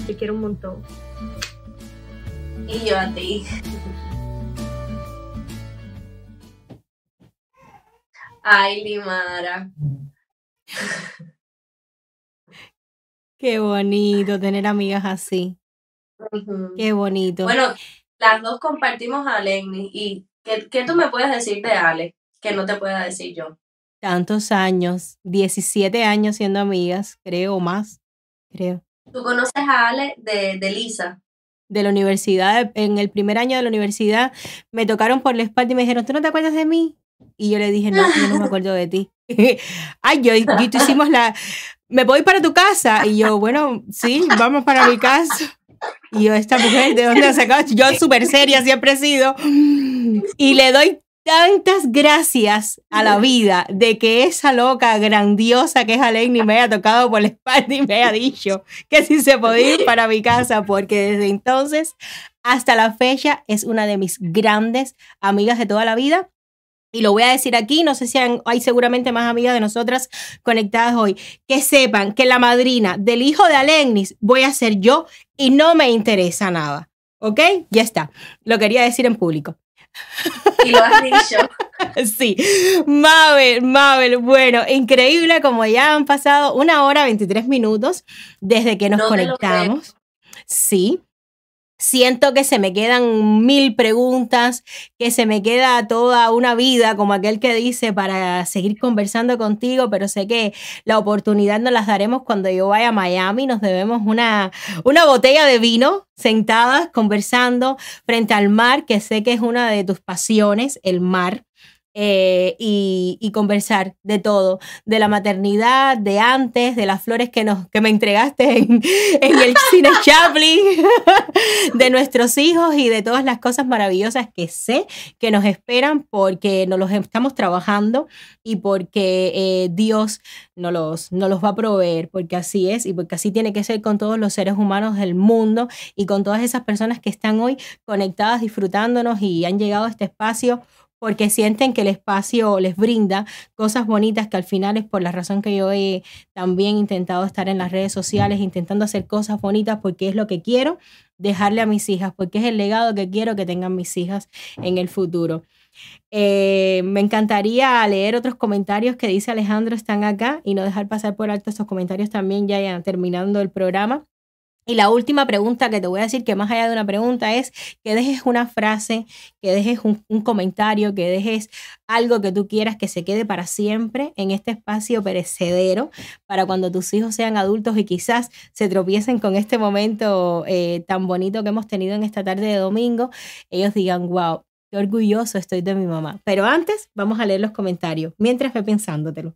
Te quiero un montón. Y yo a ti. Ay, Limara. Qué bonito tener amigas así. Qué bonito. Bueno, las dos compartimos a Alegni. ¿Y qué, qué tú me puedes decir de Ale que no te pueda decir yo? Tantos años, 17 años siendo amigas, creo, o más, creo. ¿Tú conoces a Ale de, de Lisa? De la universidad, en el primer año de la universidad, me tocaron por la espalda y me dijeron, ¿tú no te acuerdas de mí? Y yo le dije, no, yo no me acuerdo de ti. Ay, yo, yo hicimos la, me voy para tu casa. Y yo, bueno, sí, vamos para mi casa. Y yo, esta mujer, ¿de dónde ha sacado? Yo súper seria siempre he sido. Y le doy tantas gracias a la vida de que esa loca grandiosa que es Alegni me haya tocado por la espalda y me haya dicho que si se podía ir para mi casa, porque desde entonces hasta la fecha es una de mis grandes amigas de toda la vida y lo voy a decir aquí, no sé si hay, seguramente más amigas de nosotras conectadas hoy, que sepan que la madrina del hijo de Alegnis voy a ser yo y no me interesa nada. ¿Ok? Ya está. Lo quería decir en público. Y lo has dicho. Sí, Mabel, Mabel, bueno, increíble como ya han pasado una hora 23 minutos desde que nos conectamos. Sí, Siento que se me quedan mil preguntas, que se me queda toda una vida, como aquel que dice, para seguir conversando contigo, pero sé que la oportunidad nos las daremos cuando yo vaya a Miami. Nos debemos una, una botella de vino sentadas, conversando frente al mar, que sé que es una de tus pasiones, el mar. Eh, y, conversar de todo, de la maternidad, de antes, de las flores que, nos, que me entregaste en, el cine Chaplin, de nuestros hijos y de todas las cosas maravillosas que sé que nos esperan porque nos los estamos trabajando y porque eh, Dios nos los, nos los va a proveer, porque así es y porque así tiene que ser con todos los seres humanos del mundo y con todas esas personas que están hoy conectadas, disfrutándonos y han llegado a este espacio porque sienten que el espacio les brinda cosas bonitas que al final es por la razón que yo he también intentado estar en las redes sociales, intentando hacer cosas bonitas porque es lo que quiero dejarle a mis hijas, porque es el legado que quiero que tengan mis hijas en el futuro. Eh, me encantaría leer otros comentarios que dice Alejandro están acá y no dejar pasar por alto estos comentarios también ya terminando el programa. Y la última pregunta que te voy a decir, que más allá de una pregunta, es que dejes una frase, que dejes un, comentario, que dejes algo que tú quieras que se quede para siempre en este espacio perecedero, para cuando tus hijos sean adultos y quizás se tropiecen con este momento eh, tan bonito que hemos tenido en esta tarde de domingo, ellos digan, wow, qué orgulloso estoy de mi mamá. Pero antes vamos a leer los comentarios, mientras ve pensándotelo.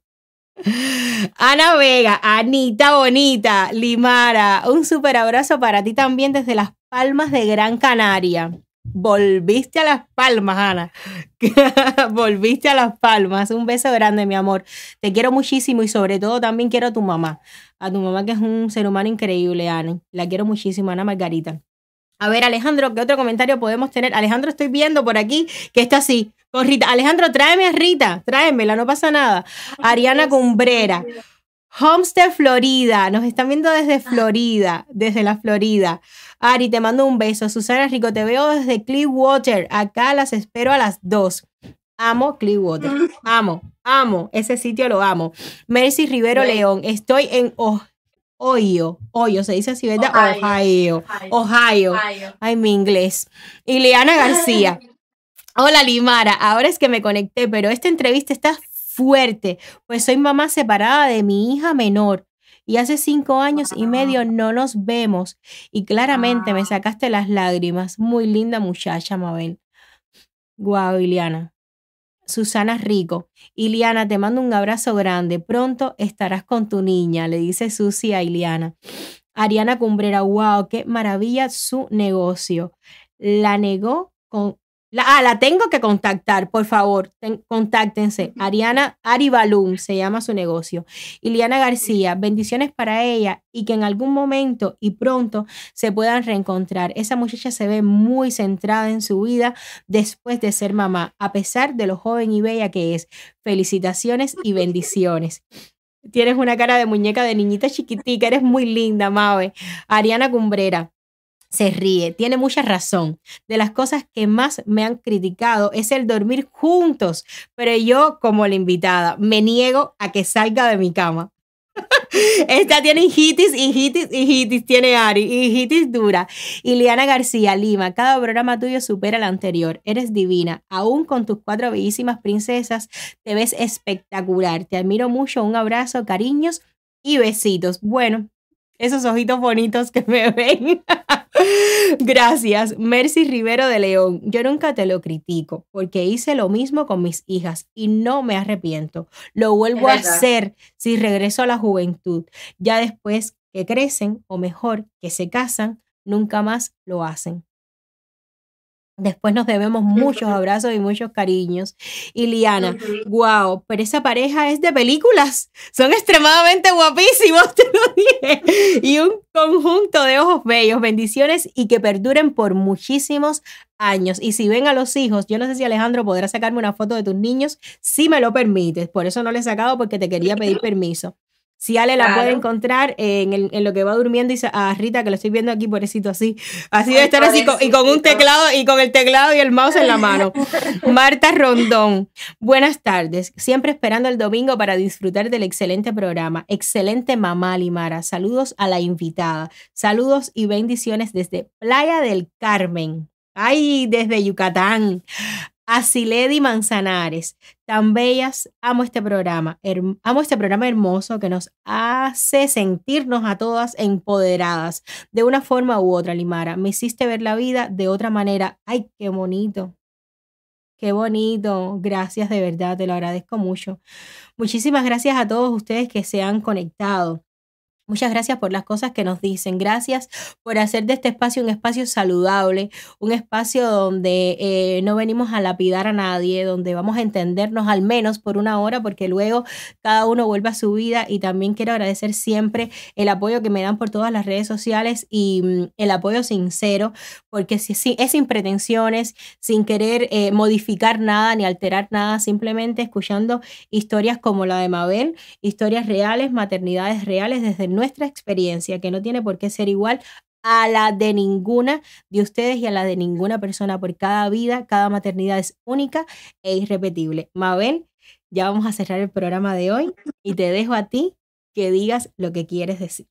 Ana Vega, Anita Bonita, Limara, un super abrazo para ti también desde las Palmas de Gran Canaria. Volviste a las palmas, Ana. Volviste a las palmas. Un beso grande, mi amor. Te quiero muchísimo y sobre todo también quiero a tu mamá. A tu mamá que es un ser humano increíble, Ana. La quiero muchísimo, Ana Margarita. A ver, Alejandro, ¿qué otro comentario podemos tener? Alejandro, estoy viendo por aquí que está así. Con Rita. Alejandro, tráeme a Rita, tráemela, no pasa nada. Ariana Cumbrera. Homestead, Florida. Nos están viendo desde Florida, desde la Florida. Ari, te mando un beso. Susana Rico, te veo desde Clearwater. Acá las espero a las dos. Amo Clearwater. Amo, amo. Ese sitio lo amo. Mercy Rivero León. Estoy en Ohio. Ohio, se dice así, ¿verdad? Ohio. Ohio. Ohio. Ay, mi inglés. Ileana García. Hola Limara, ahora es que me conecté, pero esta entrevista está fuerte, pues soy mamá separada de mi hija menor y hace cinco años y medio no nos vemos y claramente me ah. sacaste las lágrimas. Muy linda muchacha, Mabel. Guau, Iliana. Susana Rico. Iliana, te mando un abrazo grande. Pronto estarás con tu niña, le dice Susi a Iliana. Ariana Cumbrera, wow, qué maravilla su negocio. La negó con la, ah, la tengo que contactar, por favor, contáctense. Ariana Aribalum se llama su negocio. Iliana García, bendiciones para ella y que en algún momento y pronto se puedan reencontrar. Esa muchacha se ve muy centrada en su vida después de ser mamá, a pesar de lo joven y bella que es. Felicitaciones y bendiciones. Tienes una cara de muñeca de niñita chiquitica, eres muy linda, Mabe. Ariana Cumbrera se ríe. Tiene mucha razón. De las cosas que más me han criticado es el dormir juntos, pero yo como la invitada me niego a que salga de mi cama. Esta tiene hijitis, hijitis, hijitis, tiene Ari, hijitis dura. Iliana García, Lima, cada programa tuyo supera el anterior. Eres divina. Aún con tus cuatro bellísimas princesas, te ves espectacular. Te admiro mucho. Un abrazo, cariños y besitos. Bueno, esos ojitos bonitos que me ven. Gracias, Mercy Rivero de León. Yo nunca te lo critico porque hice lo mismo con mis hijas y no me arrepiento. Lo vuelvo a hacer si regreso a la juventud. Ya después que crecen o mejor que se casan, nunca más lo hacen. Después nos debemos muchos abrazos y muchos cariños. Y Liana, wow, pero esa pareja es de películas. Son extremadamente guapísimos, te lo dije. Y un conjunto de ojos bellos, bendiciones y que perduren por muchísimos años. Y si ven a los hijos, yo no sé si Alejandro podrá sacarme una foto de tus niños, si me lo permites. Por eso no le he sacado porque te quería pedir permiso. Si Ale la puede encontrar en, el, en, lo que va durmiendo, dice a Rita, que lo estoy viendo aquí, pobrecito, así. Así de estar así, y con un teclado, y con el teclado y el mouse en la mano. Marta Rondón, buenas tardes. Siempre esperando el domingo para disfrutar del excelente programa. Excelente mamá Limara. Saludos a la invitada. Saludos y bendiciones desde Playa del Carmen. Ay, desde Yucatán a Siledi Manzanares. Tan bellas, amo este programa. amo este programa hermoso que nos hace sentirnos a todas empoderadas de una forma u otra, Limara. Me hiciste ver la vida de otra manera. Ay, qué bonito. Qué bonito. Gracias de verdad, te lo agradezco mucho. Muchísimas gracias a todos ustedes que se han conectado. Muchas gracias por las cosas que nos dicen. Gracias por hacer de este espacio un espacio saludable, un espacio donde eh, no venimos a lapidar a nadie, donde vamos a entendernos al menos por una hora, porque luego cada uno vuelve a su vida. Y también quiero agradecer siempre el apoyo que me dan por todas las redes sociales y mm, el apoyo sincero, porque si, es sin pretensiones, sin querer eh, modificar nada ni alterar nada, simplemente escuchando historias como la de Mabel, historias reales, maternidades reales desde nuestra experiencia, que no tiene por qué ser igual a la de ninguna de ustedes y a la de ninguna persona, por cada vida, cada maternidad es única e irrepetible. Mabel, ya vamos a cerrar el programa de hoy y te dejo a ti que digas lo que quieres decir.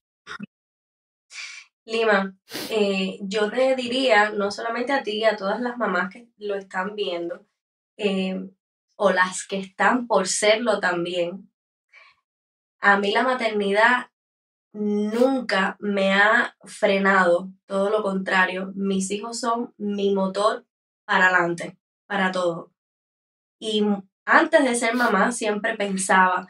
Lima, eh, yo te diría, no solamente a ti, a todas las mamás que lo están viendo, eh, o las que están por serlo también, a mí la maternidad nunca me ha frenado, todo lo contrario, mis hijos son mi motor para adelante, para todo. Y antes de ser mamá siempre pensaba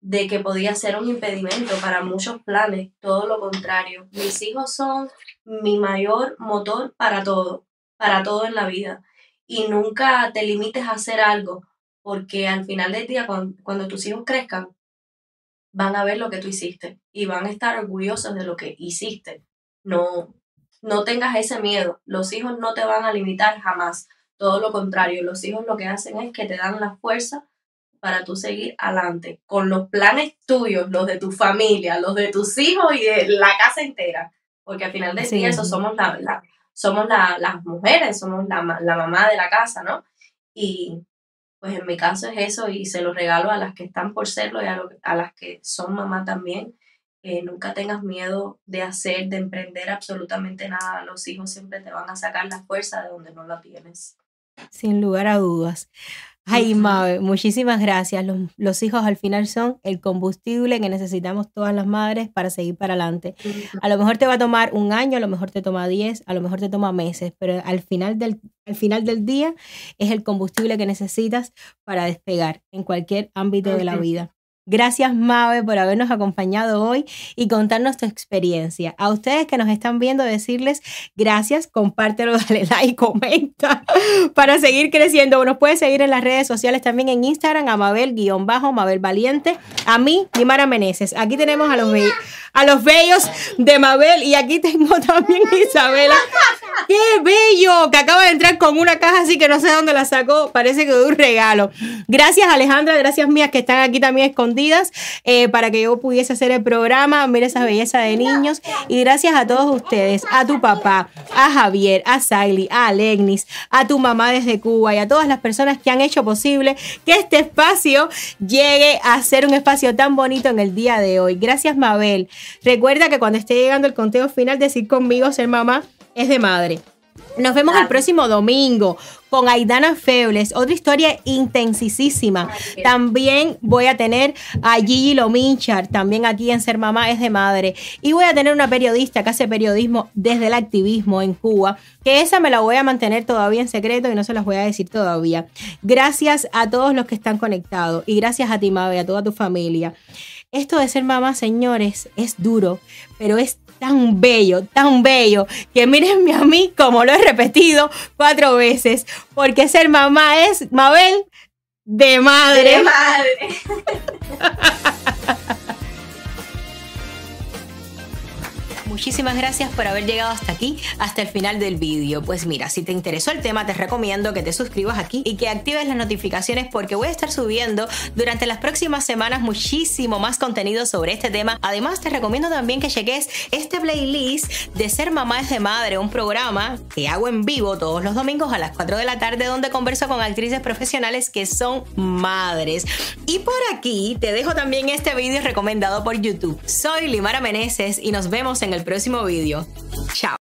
de que podía ser un impedimento para muchos planes, todo lo contrario, mis hijos son mi mayor motor para todo, para todo en la vida. Y nunca te limites a hacer algo, porque al final del día, cuando tus hijos crezcan, van a ver lo que tú hiciste y van a estar orgullosos de lo que hiciste. No, no tengas ese miedo. Los hijos no te van a limitar jamás. Todo lo contrario, los hijos lo que hacen es que te dan la fuerza para tú seguir adelante con los planes tuyos, los de tu familia, los de tus hijos y de la casa entera. Porque al final del día eso somos, la, somos las mujeres, somos la, la mamá de la casa, ¿no? Y, pues en mi caso es eso y se lo regalo a las que están por serlo y a, las que son mamá también. nunca tengas miedo de hacer, de emprender absolutamente nada. Los hijos siempre te van a sacar la fuerza de donde no la tienes. Sin lugar a dudas. Ay, Mabe, muchísimas gracias. Los, hijos al final son el combustible que necesitamos todas las madres para seguir para adelante. A lo mejor te va a tomar un año, a lo mejor te toma diez, a lo mejor te toma meses, pero al final del, al final del día es el combustible que necesitas para despegar en cualquier ámbito de la vida. Gracias, Mabe, por habernos acompañado hoy y contarnos tu experiencia. A ustedes que nos están viendo, decirles gracias, compártelo, dale like, comenta para seguir creciendo. Nos puedes seguir en las redes sociales también en Instagram, a Mabel-Bajo, Mabel Valiente. A mí, Dimara Meneses. Aquí tenemos a los, a los bellos de Mabel y aquí tengo también Isabela. ¡Qué bello! Que acaba de entrar con una caja así que no sé dónde la sacó. Parece que de un regalo. Gracias, Alejandra. Gracias, mías, que están aquí también escondidas eh, para que yo pudiese hacer el programa. Mira esa belleza de niños. Y gracias a todos ustedes, a tu papá, a Javier, a Siley, a Alegnis, a tu mamá desde Cuba y a todas las personas que han hecho posible que este espacio llegue a ser un espacio tan bonito en el día de hoy. Gracias, Mabel. Recuerda que cuando esté llegando el conteo final, decir conmigo ser mamá es de madre. Nos vemos el próximo domingo con Aidana Febles, otra historia intensísima. También voy a tener a Gigi Lominchar, también aquí en Ser Mamá es de Madre. Y voy a tener una periodista que hace periodismo desde el activismo en Cuba, que esa me la voy a mantener todavía en secreto y no se las voy a decir todavía. Gracias a todos los que están conectados y gracias a ti, Mabe, a toda tu familia. Esto de ser mamá, señores, es duro, pero es tan bello, tan bello, que mírenme a mí como lo he repetido cuatro veces, porque ser mamá es, Mabel, de madre. De madre. muchísimas gracias por haber llegado hasta aquí, hasta el final del vídeo. Pues mira, si te interesó el tema, te recomiendo que te suscribas aquí y que actives las notificaciones porque voy a estar subiendo durante las próximas semanas muchísimo más contenido sobre este tema. Además, te recomiendo también que cheques este playlist de Ser Mamá es de Madre, un programa que hago en vivo todos los domingos a las 4 de la tarde donde converso con actrices profesionales que son madres. Y por aquí te dejo también este vídeo recomendado por YouTube. Soy Limara Meneses y nos vemos en el el próximo vídeo. Chao.